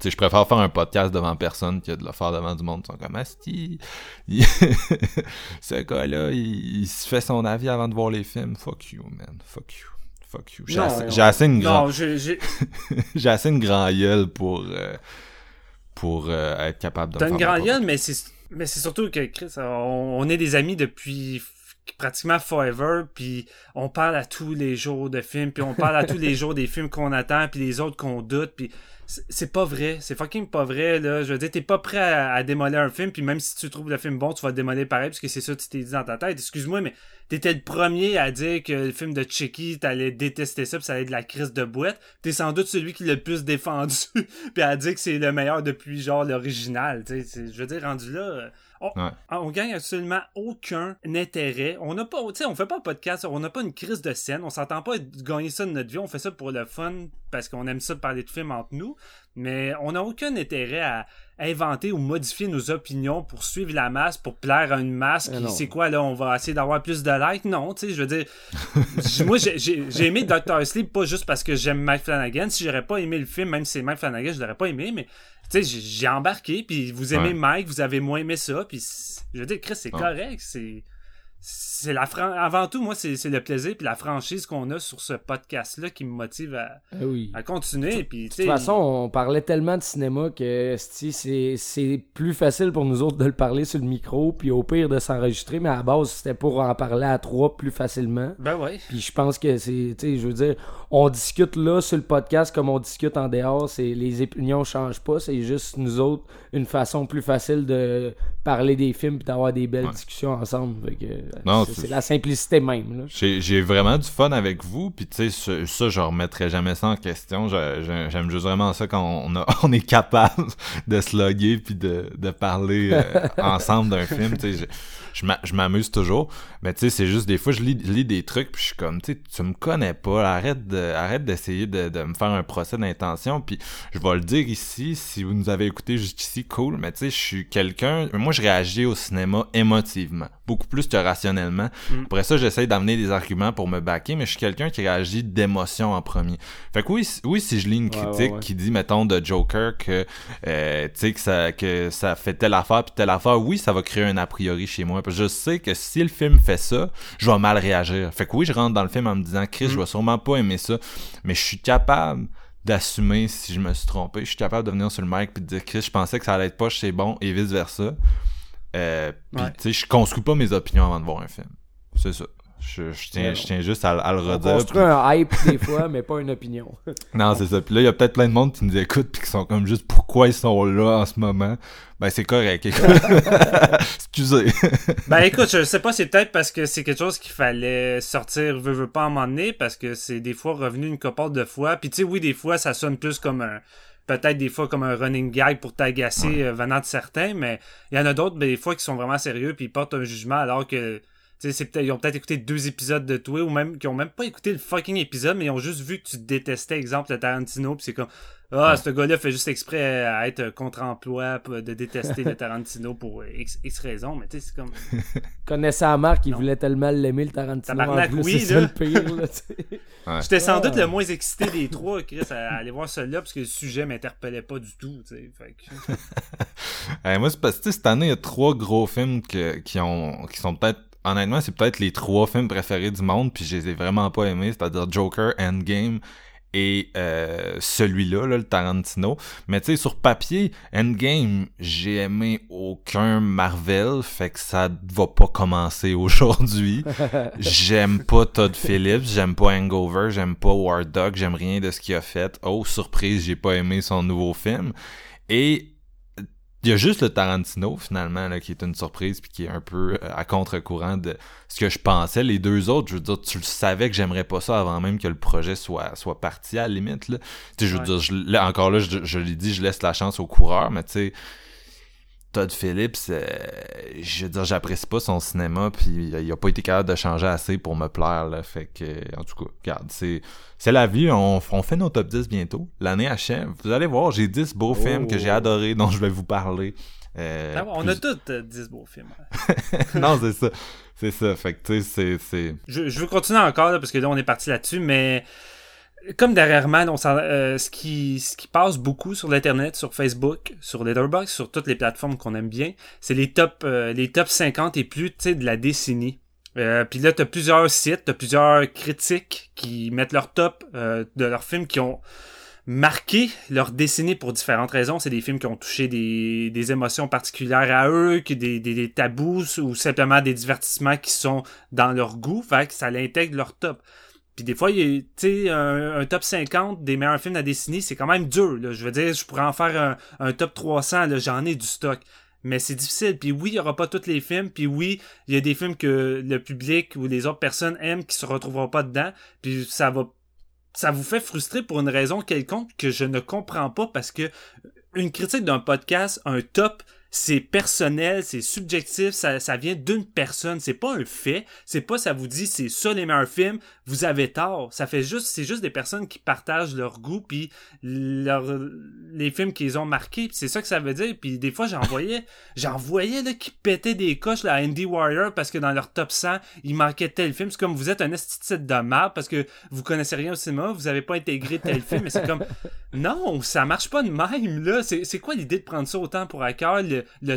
je préfère faire un podcast devant personne que de le faire devant du monde. Ils sont comme Asti. Ce gars-là, il, se fait son avis avant de voir les films. Fuck you, man. Fuck you. Fuck you. J'ai assez, assez, une grande. j'ai assez une grande gueule pour. Euh, pour euh, être capable de T'as une grande gueule, mais c'est mais c'est surtout que, Chris, on, est des amis depuis pratiquement forever, puis on parle à tous les jours de films, puis on parle à tous les jours des films qu'on attend, puis les autres qu'on doute, puis c'est pas vrai, c'est fucking pas vrai, là. Je veux dire, t'es pas prêt à, démolir un film, puis même si tu trouves le film bon, tu vas le démolir pareil, parce que c'est ça que tu t'es dit dans ta tête. Excuse-moi, mais t'étais le premier à dire que le film de Chucky, t'allais détester ça, puis ça allait de la crise de boîte. T'es sans doute celui qui l'a le plus défendu, puis à dire que c'est le meilleur depuis, genre, l'original. Je veux dire, rendu là... On, on, gagne absolument aucun intérêt. On n'a pas, tu sais, on fait pas un podcast, on n'a pas une crise de scène, on s'entend pas gagner ça de notre vie, on fait ça pour le fun parce qu'on aime ça de parler de films entre nous, mais on n'a aucun intérêt à, inventer ou modifier nos opinions pour suivre la masse, pour plaire à une masse eh qui, c'est quoi, là, on va essayer d'avoir plus de likes. Non, tu sais, je veux dire, moi, j'ai aimé Doctor Sleep pas juste parce que j'aime Mike Flanagan. Si j'aurais pas aimé le film, même si c'est Mike Flanagan, je l'aurais pas aimé, mais tu sais, j'ai embarqué, puis vous aimez Mike, vous avez moins aimé ça, puis je veux dire, Chris, c'est correct, c'est c'est la avant tout moi c'est le plaisir puis la franchise qu'on a sur ce podcast là qui me motive à, eh à continuer puis de toute façon on parlait tellement de cinéma que c'est plus facile pour nous autres de le parler sur le micro puis au pire de s'enregistrer mais à la base c'était pour en parler à trois plus facilement. Ben ouais. Puis je pense que c'est je veux dire on discute là sur le podcast comme on discute en dehors c'est les opinions changent pas c'est juste nous autres une façon plus facile de parler des films puis d'avoir des belles discussions ensemble c'est la simplicité même. J'ai vraiment du fun avec vous, puis tu sais, ça, je remettrai jamais ça en question. J'aime juste vraiment ça quand on, on est capable de se loguer puis de, de parler euh, ensemble d'un film. Tu sais, je m'amuse toujours. Mais tu sais, c'est juste des fois, je lis, des trucs, puis je suis comme, tu sais, tu me connais pas, arrête de, arrête d'essayer de, de, me faire un procès d'intention. Puis je vais le dire ici, si vous nous avez écouté jusqu'ici, cool. Mais tu sais, je suis quelqu'un. Moi, je réagis au cinéma émotivement, beaucoup plus que rationnellement. Mm. Après ça, j'essaie d'amener des arguments pour me baquer, mais je suis quelqu'un qui réagit d'émotion en premier. Fait que oui, oui si je lis une critique qui dit, mettons, de Joker que, euh, tu sais, que ça, que ça fait telle affaire puis telle affaire, oui, ça va créer un a priori chez moi. Parce que je sais que si le film fait ça, je vais mal réagir. Fait que oui, je rentre dans le film en me disant, Chris, je mm. vais sûrement pas aimer ça, mais je suis capable d'assumer si je me suis trompé. Je suis capable de venir sur le mic et de dire Chris, je pensais que ça allait être poche, c'est bon, et vice versa. Euh, tu sais, je construis pas mes opinions avant de voir un film. C'est ça. Je, tiens, je tiens juste à, le redire. On construit un hype des fois, mais pas une opinion. non, c'est ça. Puis là, il y a peut-être plein de monde qui nous écoute puis qui sont comme juste pourquoi ils sont là en ce moment? Ben c'est correct. Excusez. ben écoute, je sais pas, c'est peut-être parce que c'est quelque chose qu'il fallait sortir veut, veut pas en m'emmener parce que c'est des fois revenu une copote de fois. Puis tu sais, oui, des fois ça sonne plus comme un peut-être des fois comme un running gag pour t'agacer euh, venant de certains, mais il y en a d'autres ben, des fois qui sont vraiment sérieux puis ils portent un jugement alors que c'est ils ont peut-être écouté deux épisodes de toi ou même qui ont même pas écouté le fucking épisode mais ils ont juste vu que tu détestais exemple le Tarantino puis c'est comme ah ce gars-là fait juste exprès à être contre-emploi de détester le Tarantino pour X, X raison mais tu sais c'est comme connaissant Marc il voulait tellement l'aimer le Tarantino en plus, oui, là. le pire là, j'étais sans doute le moins excité des trois Chris à aller voir celui-là parce que le sujet m'interpellait pas du tout tu sais fait que... moi c'est parce que cette année il y a trois gros films que, qui ont qui sont peut-être honnêtement, c'est peut-être les trois films préférés du monde, puis je les ai vraiment pas aimés, c'est-à-dire Joker, Endgame et euh, celui-là, le Tarantino. Mais tu sais, sur papier, Endgame, j'ai aimé aucun Marvel, fait que ça va pas commencer aujourd'hui. j'aime pas Todd Phillips, j'aime pas Hangover, j'aime pas War Dog, j'aime rien de ce qu'il a fait. Oh, surprise, j'ai pas aimé son nouveau film. Et il y a juste le Tarantino, finalement, là, qui est une surprise puis qui est un peu euh, à contre-courant de ce que je pensais. Les deux autres, je veux dire, tu le savais que j'aimerais pas ça avant même que le projet soit, soit parti, à la limite. Là. Tu sais, je veux dire, encore là, je, je l'ai dit, je laisse la chance au coureur, mais tu sais, Todd Phillips, euh, je veux dire, j'apprécie pas son cinéma, puis il a pas été capable de changer assez pour me plaire, là. Fait que, en tout cas, regarde, c'est, c'est la vie, on, on, fait nos top 10 bientôt. L'année achève. Vous allez voir, j'ai 10 beaux films que j'ai oh. adorés, dont je vais vous parler. Euh, ah on a tous 10 euh, beaux films. non, c'est ça. C'est ça. Fait que, tu sais, c'est. Je, je veux continuer encore, parce que là, on est parti là-dessus, mais comme derrière on euh, ce, qui, ce qui passe beaucoup sur l'internet, sur Facebook, sur Letterboxd, sur toutes les plateformes qu'on aime bien, c'est les top euh, les top 50 et plus de la décennie. Euh, Puis là, t'as plusieurs sites, t'as plusieurs critiques qui mettent leur top euh, de leurs films qui ont marqué leur décennie pour différentes raisons. C'est des films qui ont touché des, des émotions particulières à eux, des, des, des, tabous ou simplement des divertissements qui sont dans leur goût. Fait que ça l'intègre leur top. Puis des fois, tu sais, un, un, top 50 des meilleurs films de la décennie, c'est quand même dur. Je veux dire, je pourrais en faire un, un top 300, là, j'en ai du stock. Mais c'est difficile. Puis oui, il n'y aura pas tous les films. Puis oui, il y a des films que le public ou les autres personnes aiment qui se retrouveront pas dedans. Puis ça va ça vous fait frustrer pour une raison quelconque que je ne comprends pas parce que une critique d'un podcast, un top, c'est personnel, c'est subjectif, ça, vient d'une personne, c'est pas un fait, c'est pas ça vous dit c'est ça les meilleurs films, vous avez tort, ça fait juste c'est juste des personnes qui partagent leur goût puis les films qu'ils ont marqués, c'est ça que ça veut dire puis des fois j'en voyais j'en voyais là qui pétaient des coches à Indie Warrior parce que dans leur top 100, il manquait tel film, c'est comme vous êtes un esthétique de map parce que vous connaissez rien au cinéma, vous avez pas intégré tel film, mais c'est comme non, ça marche pas de même là, c'est quoi l'idée de prendre ça autant pour à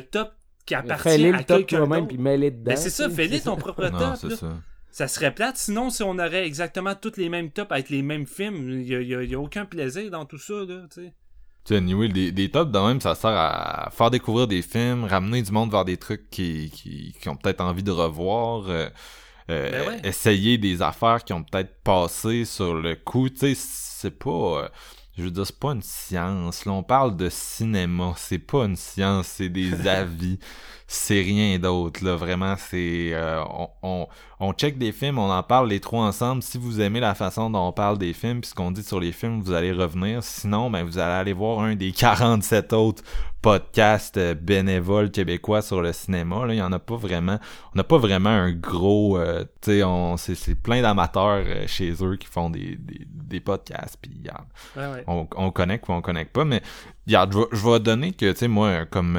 top qui appartient à quelqu'un même puis mêler dedans. Ben c'est ça, fais-le ton propre top. Ça. serait plate. Sinon, si on aurait exactement tous les mêmes tops avec les mêmes films, il n'y a, aucun plaisir dans tout ça, là, tu sais. Tu sais, des, des tops de même, ça sert à faire découvrir des films, ramener du monde vers des trucs qui, qui, ont peut-être envie de revoir, euh, euh, ben essayer des affaires qui ont peut-être passé sur le coup, tu sais, c'est pas... Euh, je veux dire, c'est pas une science. Là, on parle de cinéma. C'est pas une science, c'est des avis. C'est rien d'autre. Là, vraiment, c'est. Euh, on, on, on, check des films, on en parle les trois ensemble. Si vous aimez la façon dont on parle des films, puis ce qu'on dit sur les films, vous allez revenir. Sinon, ben, vous allez aller voir un des 47 autres podcast euh, bénévole québécois sur le cinéma. Là. Il y en a pas vraiment. On n'a pas vraiment un gros. Euh, tu sais, on c'est, c'est plein d'amateurs euh, chez eux qui font des, des, des podcasts. Puis on, on connecte ou on connecte pas. Mais regarde, je, je vais donner que tu sais moi comme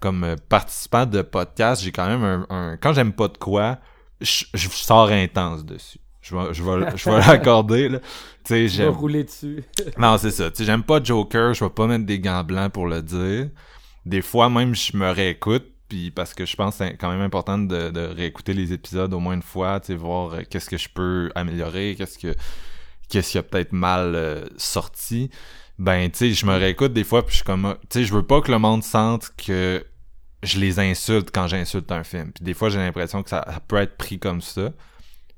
comme participant de podcast, j'ai quand même un, un quand j'aime pas de quoi, je, je sors intense dessus. Je vais, je vais, je vais l'accorder, là. Tu sais, rouler dessus. non, c'est ça. Tu sais, j'aime pas Joker, je vais pas mettre des gants blancs pour le dire. Des fois, même, je me réécoute, puis parce que je pense que c'est quand même important de, de réécouter les épisodes au moins une fois, tu sais, voir euh, qu'est-ce que je peux améliorer, qu'est-ce que qu'est-ce qui a peut-être mal euh, sorti. Ben, tu sais, je me réécoute des fois, puis je suis comme, tu sais, je veux pas que le monde sente que je les insulte quand j'insulte un film. Puis des fois, j'ai l'impression que ça peut être pris comme ça.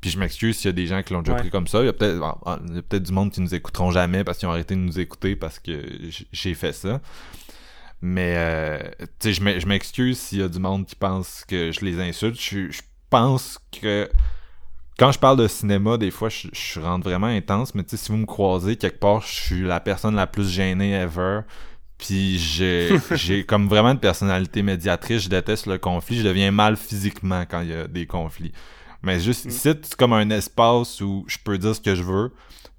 Puis je m'excuse s'il y a des gens qui l'ont déjà pris comme ça. Il y a peut-être peut du monde qui nous écouteront jamais parce qu'ils ont arrêté de nous écouter parce que j'ai fait ça. Mais euh, tu sais, je m'excuse s'il y a du monde qui pense que je les insulte. Je, pense que quand je parle de cinéma, des fois, je, je rentre vraiment intense. Mais tu sais, si vous me croisez quelque part, je suis la personne la plus gênée ever. Puis j'ai j'ai comme vraiment une personnalité médiatrice. Je déteste le conflit. Je deviens mal physiquement quand il y a des conflits. Mais juste mm. ici, c'est comme un espace où je peux dire ce que je veux.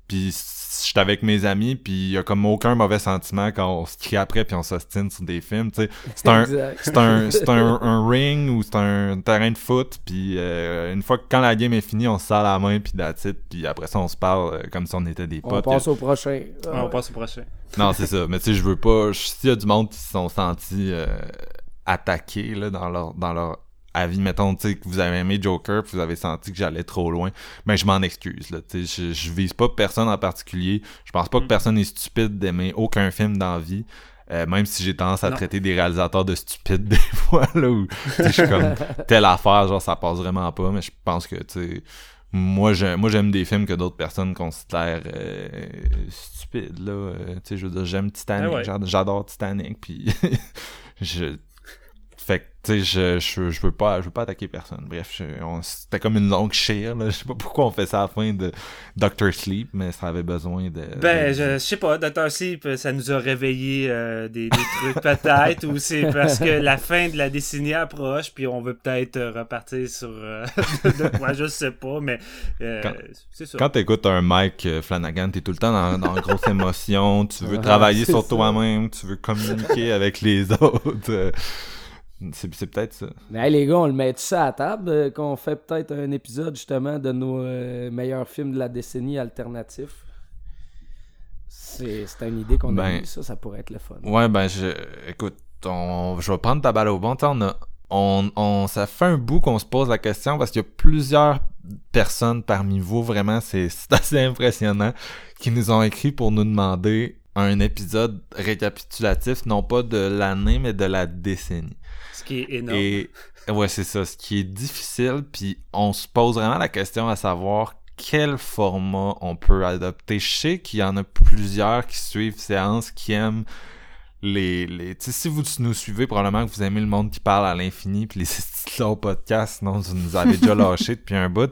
Puis je suis avec mes amis, puis il y a comme aucun mauvais sentiment quand on se crie après puis on s'ostine sur des films, tu sais. C'est un c'est un c'est un, ring ou c'est un terrain de foot, puis euh, une fois que quand la game est finie, on se serre la main puis it, puis après ça on se parle euh, comme si on était des potes. On passe au prochain. on passe au prochain. Non, c'est ça. Mais tu sais, je veux pas s'il y a du monde qui se sont sentis euh, attaqués là dans leur dans leur avis, mettons, tu sais, que vous avez aimé Joker, puis vous avez senti que j'allais trop loin, ben je m'en excuse, là, tu sais, je, je, vise pas personne en particulier, je pense pas que mm. personne est stupide d'aimer aucun film dans la vie, euh, même si j'ai tendance à traiter des réalisateurs de stupides des fois, là, où, je suis comme, telle affaire, genre, ça passe vraiment pas, mais je pense que, tu sais, moi j'aime moi j'aime des films que d'autres personnes considèrent euh, stupides là euh, tu sais je veux dire j'aime Titanic ah j'adore Titanic puis je fait que, tu sais, je, je, je, veux pas, je veux pas attaquer personne. Bref, c'était comme une longue chire, là. Je sais pas pourquoi on fait ça à la fin de Doctor Sleep, mais ça avait besoin de... Ben, Je, sais pas, Doctor Sleep, ça nous a réveillé euh, des, des, trucs peut-être, ou c'est parce que la fin de la décennie approche, puis on veut peut-être euh, repartir sur euh, de quoi, je sais pas, mais c'est ça. Quand t'écoutes un Mike Flanagan, t'es tout le temps dans, dans grosse émotion, tu veux travailler sur toi-même, tu veux communiquer avec les autres. C'est peut-être ça. Mais les gars, on le met ça à table, euh, qu'on fait peut-être un épisode justement de nos euh, meilleurs films de la décennie alternatifs. C'est une idée qu'on a ben, eue, ça, ça pourrait être le fun. Ouais, ben, je, écoute, on, je vais prendre ta balle au bon. temps. on, on, ça fait un bout qu'on se pose la question parce qu'il y a plusieurs personnes parmi vous, vraiment, c'est assez impressionnant, qui nous ont écrit pour nous demander un épisode récapitulatif, non pas de l'année, mais de la décennie. Qui est énorme. Et ouais, c'est ça, ce qui est difficile, puis on se pose vraiment la question à savoir quel format on peut adopter. Je sais qu'il y en a plusieurs qui suivent séances, qui aiment les... les... si vous nous suivez, probablement que vous aimez le monde qui parle à l'infini, puis les longs podcasts, sinon vous nous avez déjà lâché depuis un bout.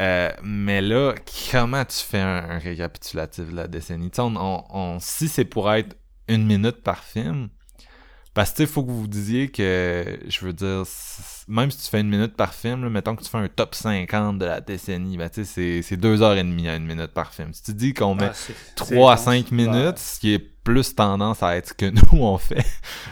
Euh, mais là, comment tu fais un, récapitulatif de la décennie? On, on, si c'est pour être une minute par film, parce que, il faut que vous disiez que, je veux dire, même si tu fais une minute par film, mettons que tu fais un top 50 de la décennie, ben, tu sais, c'est deux heures et demie à une minute par film. Si tu dis qu'on met 3 ah, à 5 minutes, ce qui est plus tendance à être ce que nous on fait,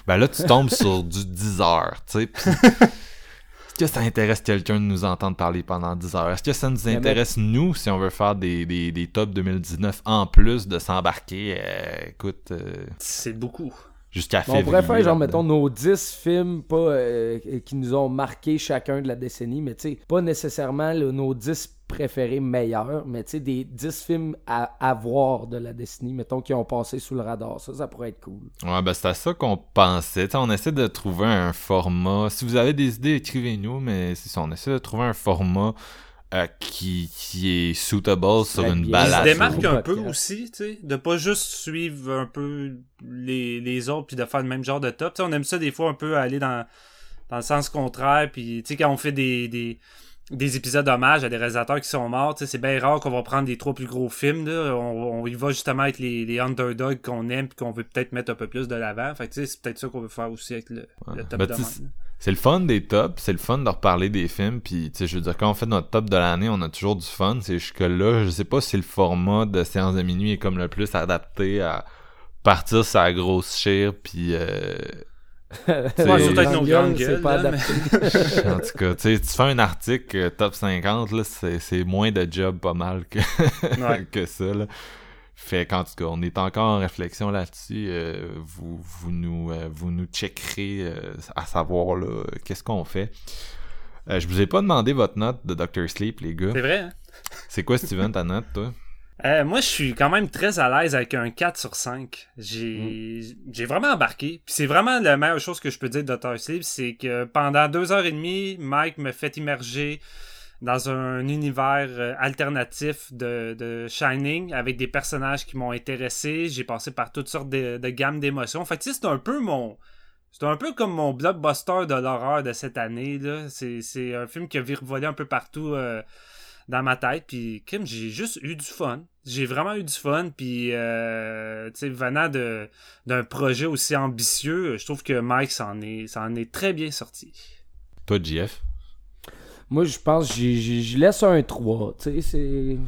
ben là, tu tombes sur du 10 heures, tu sais. Est-ce que ça intéresse quelqu'un de nous entendre parler pendant 10 heures? Est-ce que ça nous intéresse, nous, si on veut faire des, des, des tops 2019 en plus de s'embarquer? Euh, écoute... Euh, c'est beaucoup jusqu'à février. On pourrait faire, genre, mettons, nos 10 films pas, euh, qui nous ont marqué chacun de la décennie, mais tu sais, pas nécessairement nos 10 préférés meilleurs, mais tu sais, des 10 films à, à, voir de la décennie, mettons, qui ont passé sous le radar. Ça, ça pourrait être cool. Ouais, ben c'est à ça qu'on pensait. T'sais, on essaie de trouver un format. Si vous avez des idées, écrivez-nous, mais c'est ça, on essaie de trouver un format euh, qui, qui est suitable sur une balade. Il se démarque un peu aussi, tu sais, de pas juste suivre un peu les, les autres puis de faire le même genre de top. sais on aime ça des fois un peu aller dans, dans le sens contraire puis tu sais quand on fait des, des des épisodes hommage à des réalisateurs qui sont morts. C'est bien rare qu'on va prendre les trois plus gros films. Là. On, y va justement avec les, les underdogs qu'on aime et qu'on veut peut-être mettre un peu plus de l'avant. Fait c'est peut-être ça qu'on veut faire aussi avec le, top ben, c'est le fun des tops, c'est le fun de reparler des films, puis tu sais, je veux dire, quand on fait notre top de l'année, on a toujours du fun, c'est jusque là, je sais pas si le format de séance de minuit est comme le plus adapté à partir sa grosse chire, puis euh, ouais. Pas en tout cas, tu fais un article euh, top 50, là, c'est moins de job pas mal que, que ça. Là. Fait qu'en tout cas, on est encore en réflexion là-dessus. Euh, vous, vous, nous, euh, vous nous checkerez euh, à savoir là, qu'est-ce qu'on fait. je vous ai pas demandé votre note de Dr. Sleep, les gars. C'est vrai, hein? C'est quoi, Steven, ta note, toi? moi, je suis quand même très à l'aise avec un 4 sur 5. J'ai mm. j'ai vraiment embarqué. Puis c'est vraiment la meilleure chose que je peux dire de Dr. Sleep, c'est que pendant deux heures et demie, Mike me fait immerger dans un univers euh, alternatif de, de, Shining avec des personnages qui m'ont intéressé. J'ai passé par toutes sortes de, de gammes d'émotions. Fait, c'est un peu mon. C'est un peu comme mon blockbuster de l'horreur de cette année. C'est un film qui a virevolé un peu partout euh, dans ma tête. Puis, Kim, j'ai juste eu du fun. J'ai vraiment eu du fun. Puis, euh, tu sais, venant d'un projet aussi ambitieux, je trouve que Mike s'en est, est très bien sorti. Toi, JF moi, je pense que je laisse un 3. Tu sais, c'est.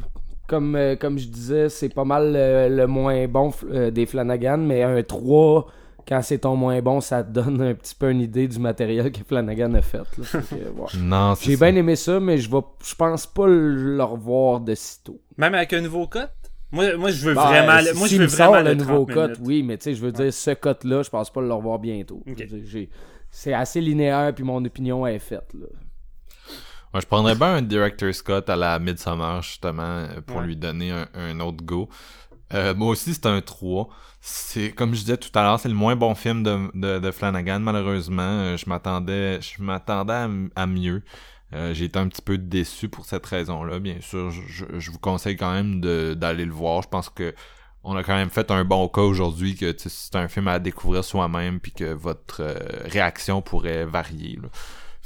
Comme, euh, comme je disais, c'est pas mal le, moins bon euh, des Flanagan, mais un 3, quand c'est ton moins bon, ça te donne un petit peu une idée du matériel que Flanagan a fait. non, J'ai bien aimé ça, mais je, vais, je pense pas le revoir de sitôt. Même avec un nouveau cut? Moi, moi, je veux ben, vraiment, le, moi, je veux vraiment le, nouveau cut, oui, mais tu sais, je veux dire, ce cut-là, je pense pas le revoir bientôt. C'est assez linéaire, puis mon opinion est faite. Là. Moi, je prendrais bien un Director Scott à la Midsummer, justement, pour lui donner un, autre go. Euh, moi aussi, c'est un 3. C'est comme je disais tout à l'heure, c'est le moins bon film de, de, Flanagan, malheureusement. Euh, je m'attendais je m'attendais à, mieux. Euh, j'ai été un petit peu déçu pour cette raison-là. Bien sûr, je, je, vous conseille quand même d'aller le voir. Je pense que on a quand même fait un bon cas aujourd'hui que c'est un film à découvrir soi-même puis que votre réaction pourrait varier. Là.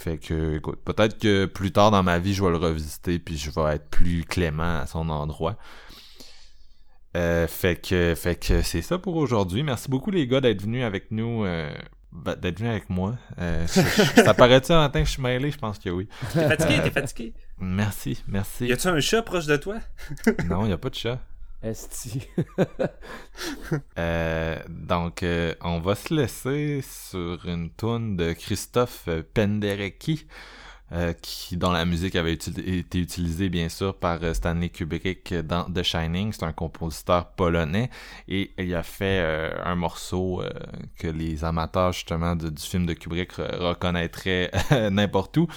Fait que, écoute, peut-être que plus tard dans ma vie, je vais le revisiter puis je vais être plus clément à son endroit. Euh, fait que, fait que c'est ça pour aujourd'hui. Merci beaucoup les gars d'être venus avec nous, euh, ben, d'être venus avec moi. Euh, ça paraît-tu un matin que je suis mêlé? Je pense que oui. T'es fatigué? T'es fatigué? Merci, merci. Y a-tu un chat proche de toi? non, y a pas de chat. Esti. euh, donc, euh, on va se laisser sur une tune de Christophe Penderecki, euh, qui, dont la musique avait été utilisée bien sûr par Stanley Kubrick dans The Shining. C'est un compositeur polonais et il a fait un morceau que les amateurs justement du film de Kubrick reconnaîtraient n'importe où.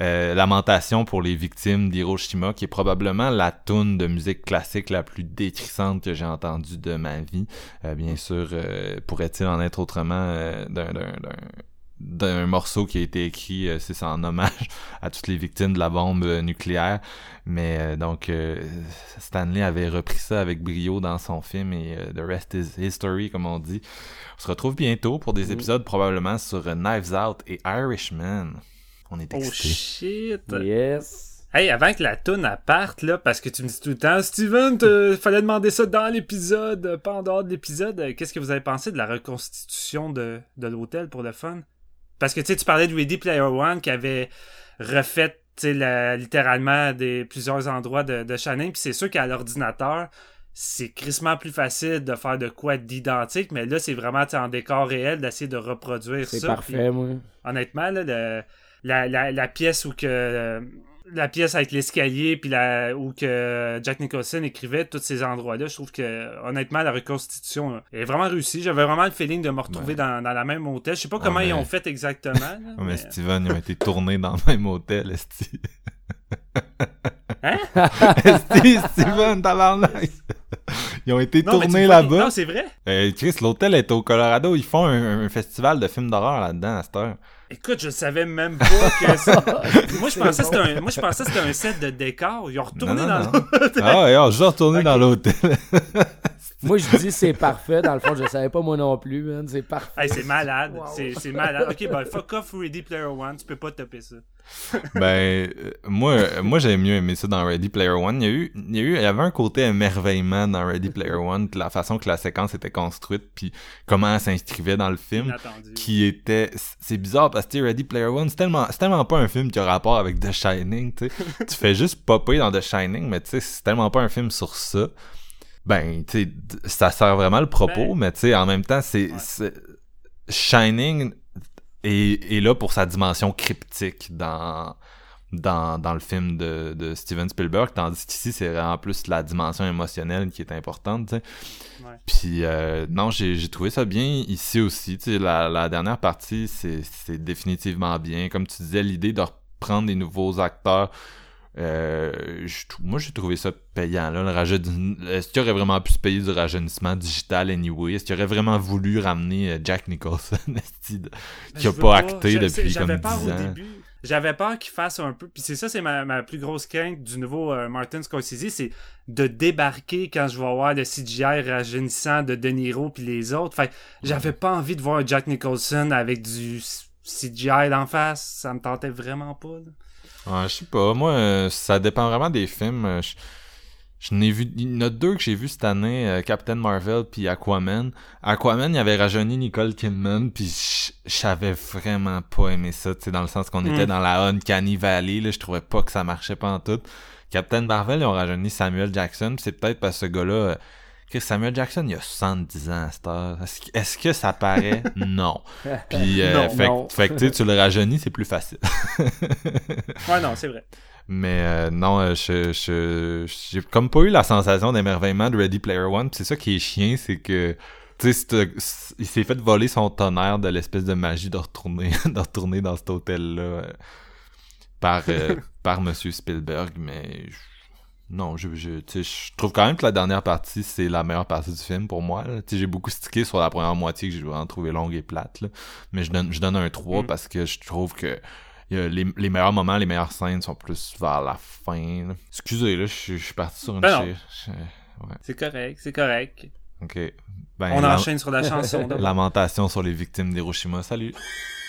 Euh, Lamentation pour les victimes d'Hiroshima, qui est probablement la tune de musique classique la plus détrissante que j'ai entendue de ma vie. Euh, bien sûr, euh, pourrait-il en être autrement d'un morceau qui a été écrit, c'est en hommage à toutes les victimes de la bombe nucléaire. Mais donc, Stanley avait repris ça avec brio dans son film et The Rest is History, comme on dit. On se retrouve bientôt pour des épisodes probablement sur Knives Out et Irishman. On est Oh shit! Yes! Hey, avant que la toune parte, là, parce que tu me dis tout le temps, Steven, fallait demander ça dans l'épisode, pas en dehors de l'épisode. Qu'est-ce que vous avez pensé de la reconstitution de, de l'hôtel pour le fun? Parce que tu sais, tu parlais de Ready Player One qui avait refait la, littéralement des plusieurs endroits de, de Shining, puis c'est sûr qu'à l'ordinateur, c'est crissement plus facile de faire de quoi d'identique, mais là, c'est vraiment en décor réel d'essayer de reproduire ça. C'est parfait, moi. Honnêtement, là, le, la, la, pièce où que la pièce avec l'escalier puis la où que Jack Nicholson écrivait tous ces endroits là je trouve que honnêtement la reconstitution est vraiment réussie j'avais vraiment le feeling de me retrouver dans, dans, la même hôtel je sais pas comment ils ont fait exactement mais, Steven ils ont été tournés dans le même hôtel esti hein? Esti Steven tabarnak ils ont été tournés là-bas. Non, c'est vrai. Euh, Chris, l'hôtel est au Colorado. Ils font un, festival de films d'horreur là-dedans à cette heure. Écoute, je savais même pas que ça. moi, je pensais que c'était un... Moi, je pensais que c'était un set de décor. Ils ont retourné dans l'hôtel. Ah, ils ont juste retourné dans l'hôtel. Moi, je dis c'est parfait. Dans le fond, je savais pas moi non plus, man. C'est parfait. c'est malade. C'est malade. Ok, ben fuck off Ready Player One. Tu peux pas taper ça. ben, euh, moi, moi j'ai mieux aimé ça dans Ready Player One. Il y, a eu, il, y a eu, il y avait un côté émerveillement dans Ready Player One, la façon que la séquence était construite, puis comment elle s'inscrivait dans le film, qui était... C'est bizarre parce que Ready Player One, c'est tellement, tellement pas un film qui a rapport avec The Shining, tu sais. tu fais juste popper dans The Shining, mais tu sais, c'est tellement pas un film sur ça. Ben, tu sais, ça sert vraiment le propos, ben, mais tu sais, en même temps, c'est... Shining et, là pour sa dimension cryptique dans dans, dans le film de, de Steven Spielberg, tandis qu'ici, c'est vraiment plus la dimension émotionnelle qui est importante. Puis, euh, non, j'ai trouvé ça bien ici aussi, tu sais, la, la dernière partie, c'est définitivement bien. Comme tu disais, l'idée de reprendre des nouveaux acteurs, euh, moi, j'ai trouvé ça payant. Là, le Est-ce qu'il aurait vraiment pu se payer du rajeunissement digital anyway? Est-ce qu'il aurait vraiment voulu ramener euh, Jack Nicholson qui a pas, acté depuis comme 10 ans? J'avais peur qu'il fasse un peu. Puis c'est ça, c'est ma, plus grosse crainte du nouveau euh, Martin Scorsese, c'est de débarquer quand je vais voir le CGI rajeunissant de De Niro puis les autres. Fait j'avais pas envie de voir Jack Nicholson avec du CGI d'en face. Ça me tentait vraiment pas. Ouais, je sais pas. Moi, euh, ça dépend vraiment des films. Euh, je, n'ai vu. Il y en a deux que j'ai vu cette année, euh, Captain Marvel puis Aquaman. Aquaman, il avait rajeuni Nicole Kidman, puis j'avais vraiment pas aimé ça, tu sais, dans le sens qu'on était mm. dans la Uncanny Valley, là, je trouvais pas que ça marchait pas en tout. Captain Marvel, ils ont rajeuni Samuel Jackson, c'est peut-être parce que ce gars-là Samuel Jackson, il a 70 ans à cette heure. Est-ce que, ça paraît? non. Puis, euh, fait, que tu le rajeunis, c'est plus facile. ouais, non, c'est vrai. Mais euh, non, euh, je, j'ai comme pas eu la sensation d'émerveillement de Ready Player One. c'est ça qui est chiant, c'est que tu sais, il s'est fait voler son tonnerre de l'espèce de magie de retourner, de retourner dans cet hôtel-là par, par Monsieur Spielberg, mais non, je, je, je trouve quand même que la dernière partie, c'est la meilleure partie du film pour moi. J'ai beaucoup stické sur la première moitié que j'ai vraiment trouvé longue et plate. Là. Mais je donne, je donne un 3 mm. parce que je trouve que les, les, meilleurs moments, les meilleures scènes sont plus vers la fin. Excusez, là, je, suis parti sur une ben ouais. C'est correct, c'est correct. Ok. Ben, On enchaîne sur la chanson. Lamentation sur les victimes d'Hiroshima. Salut.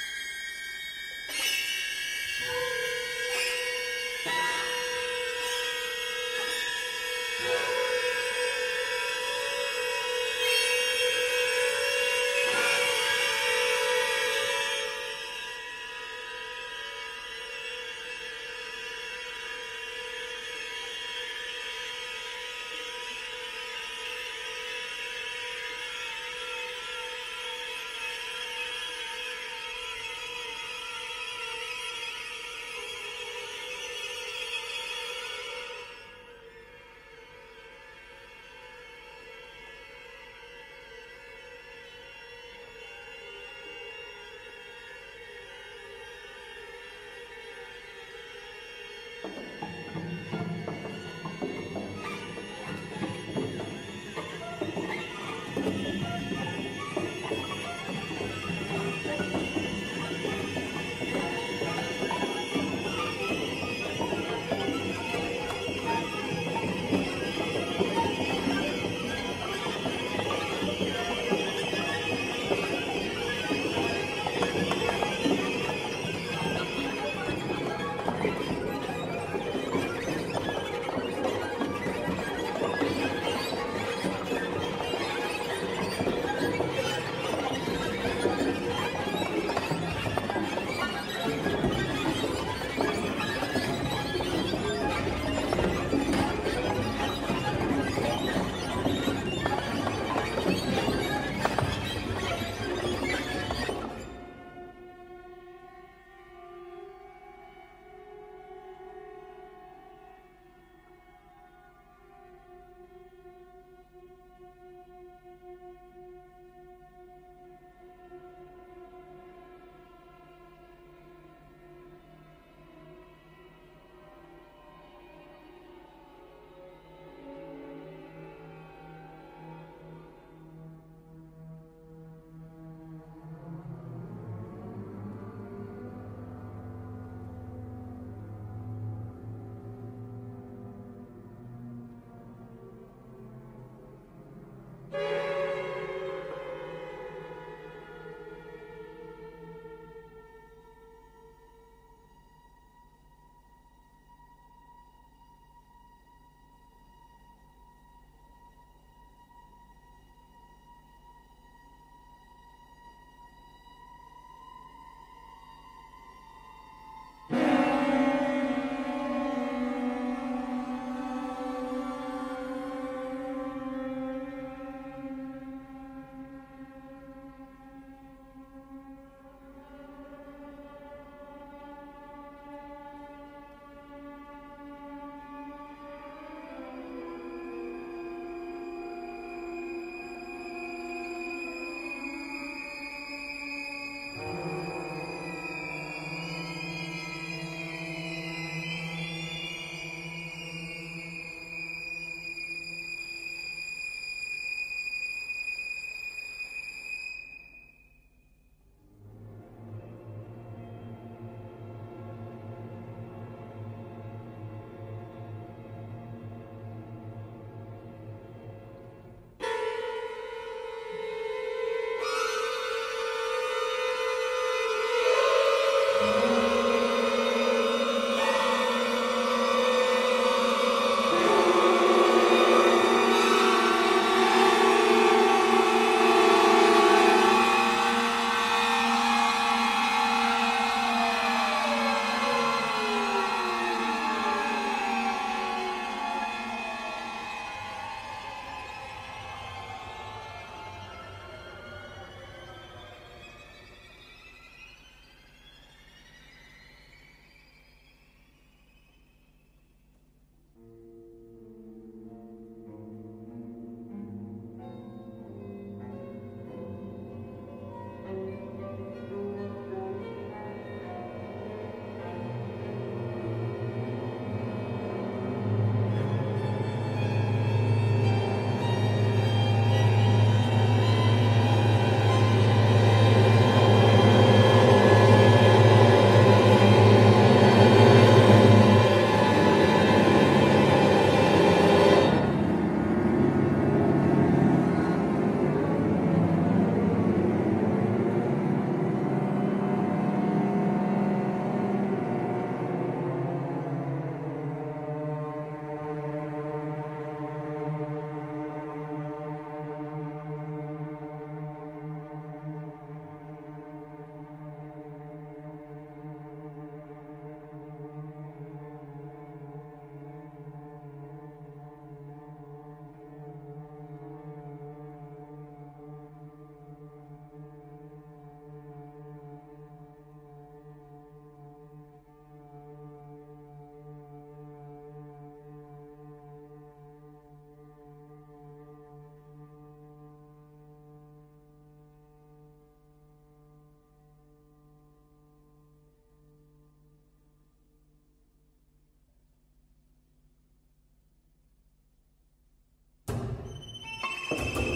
you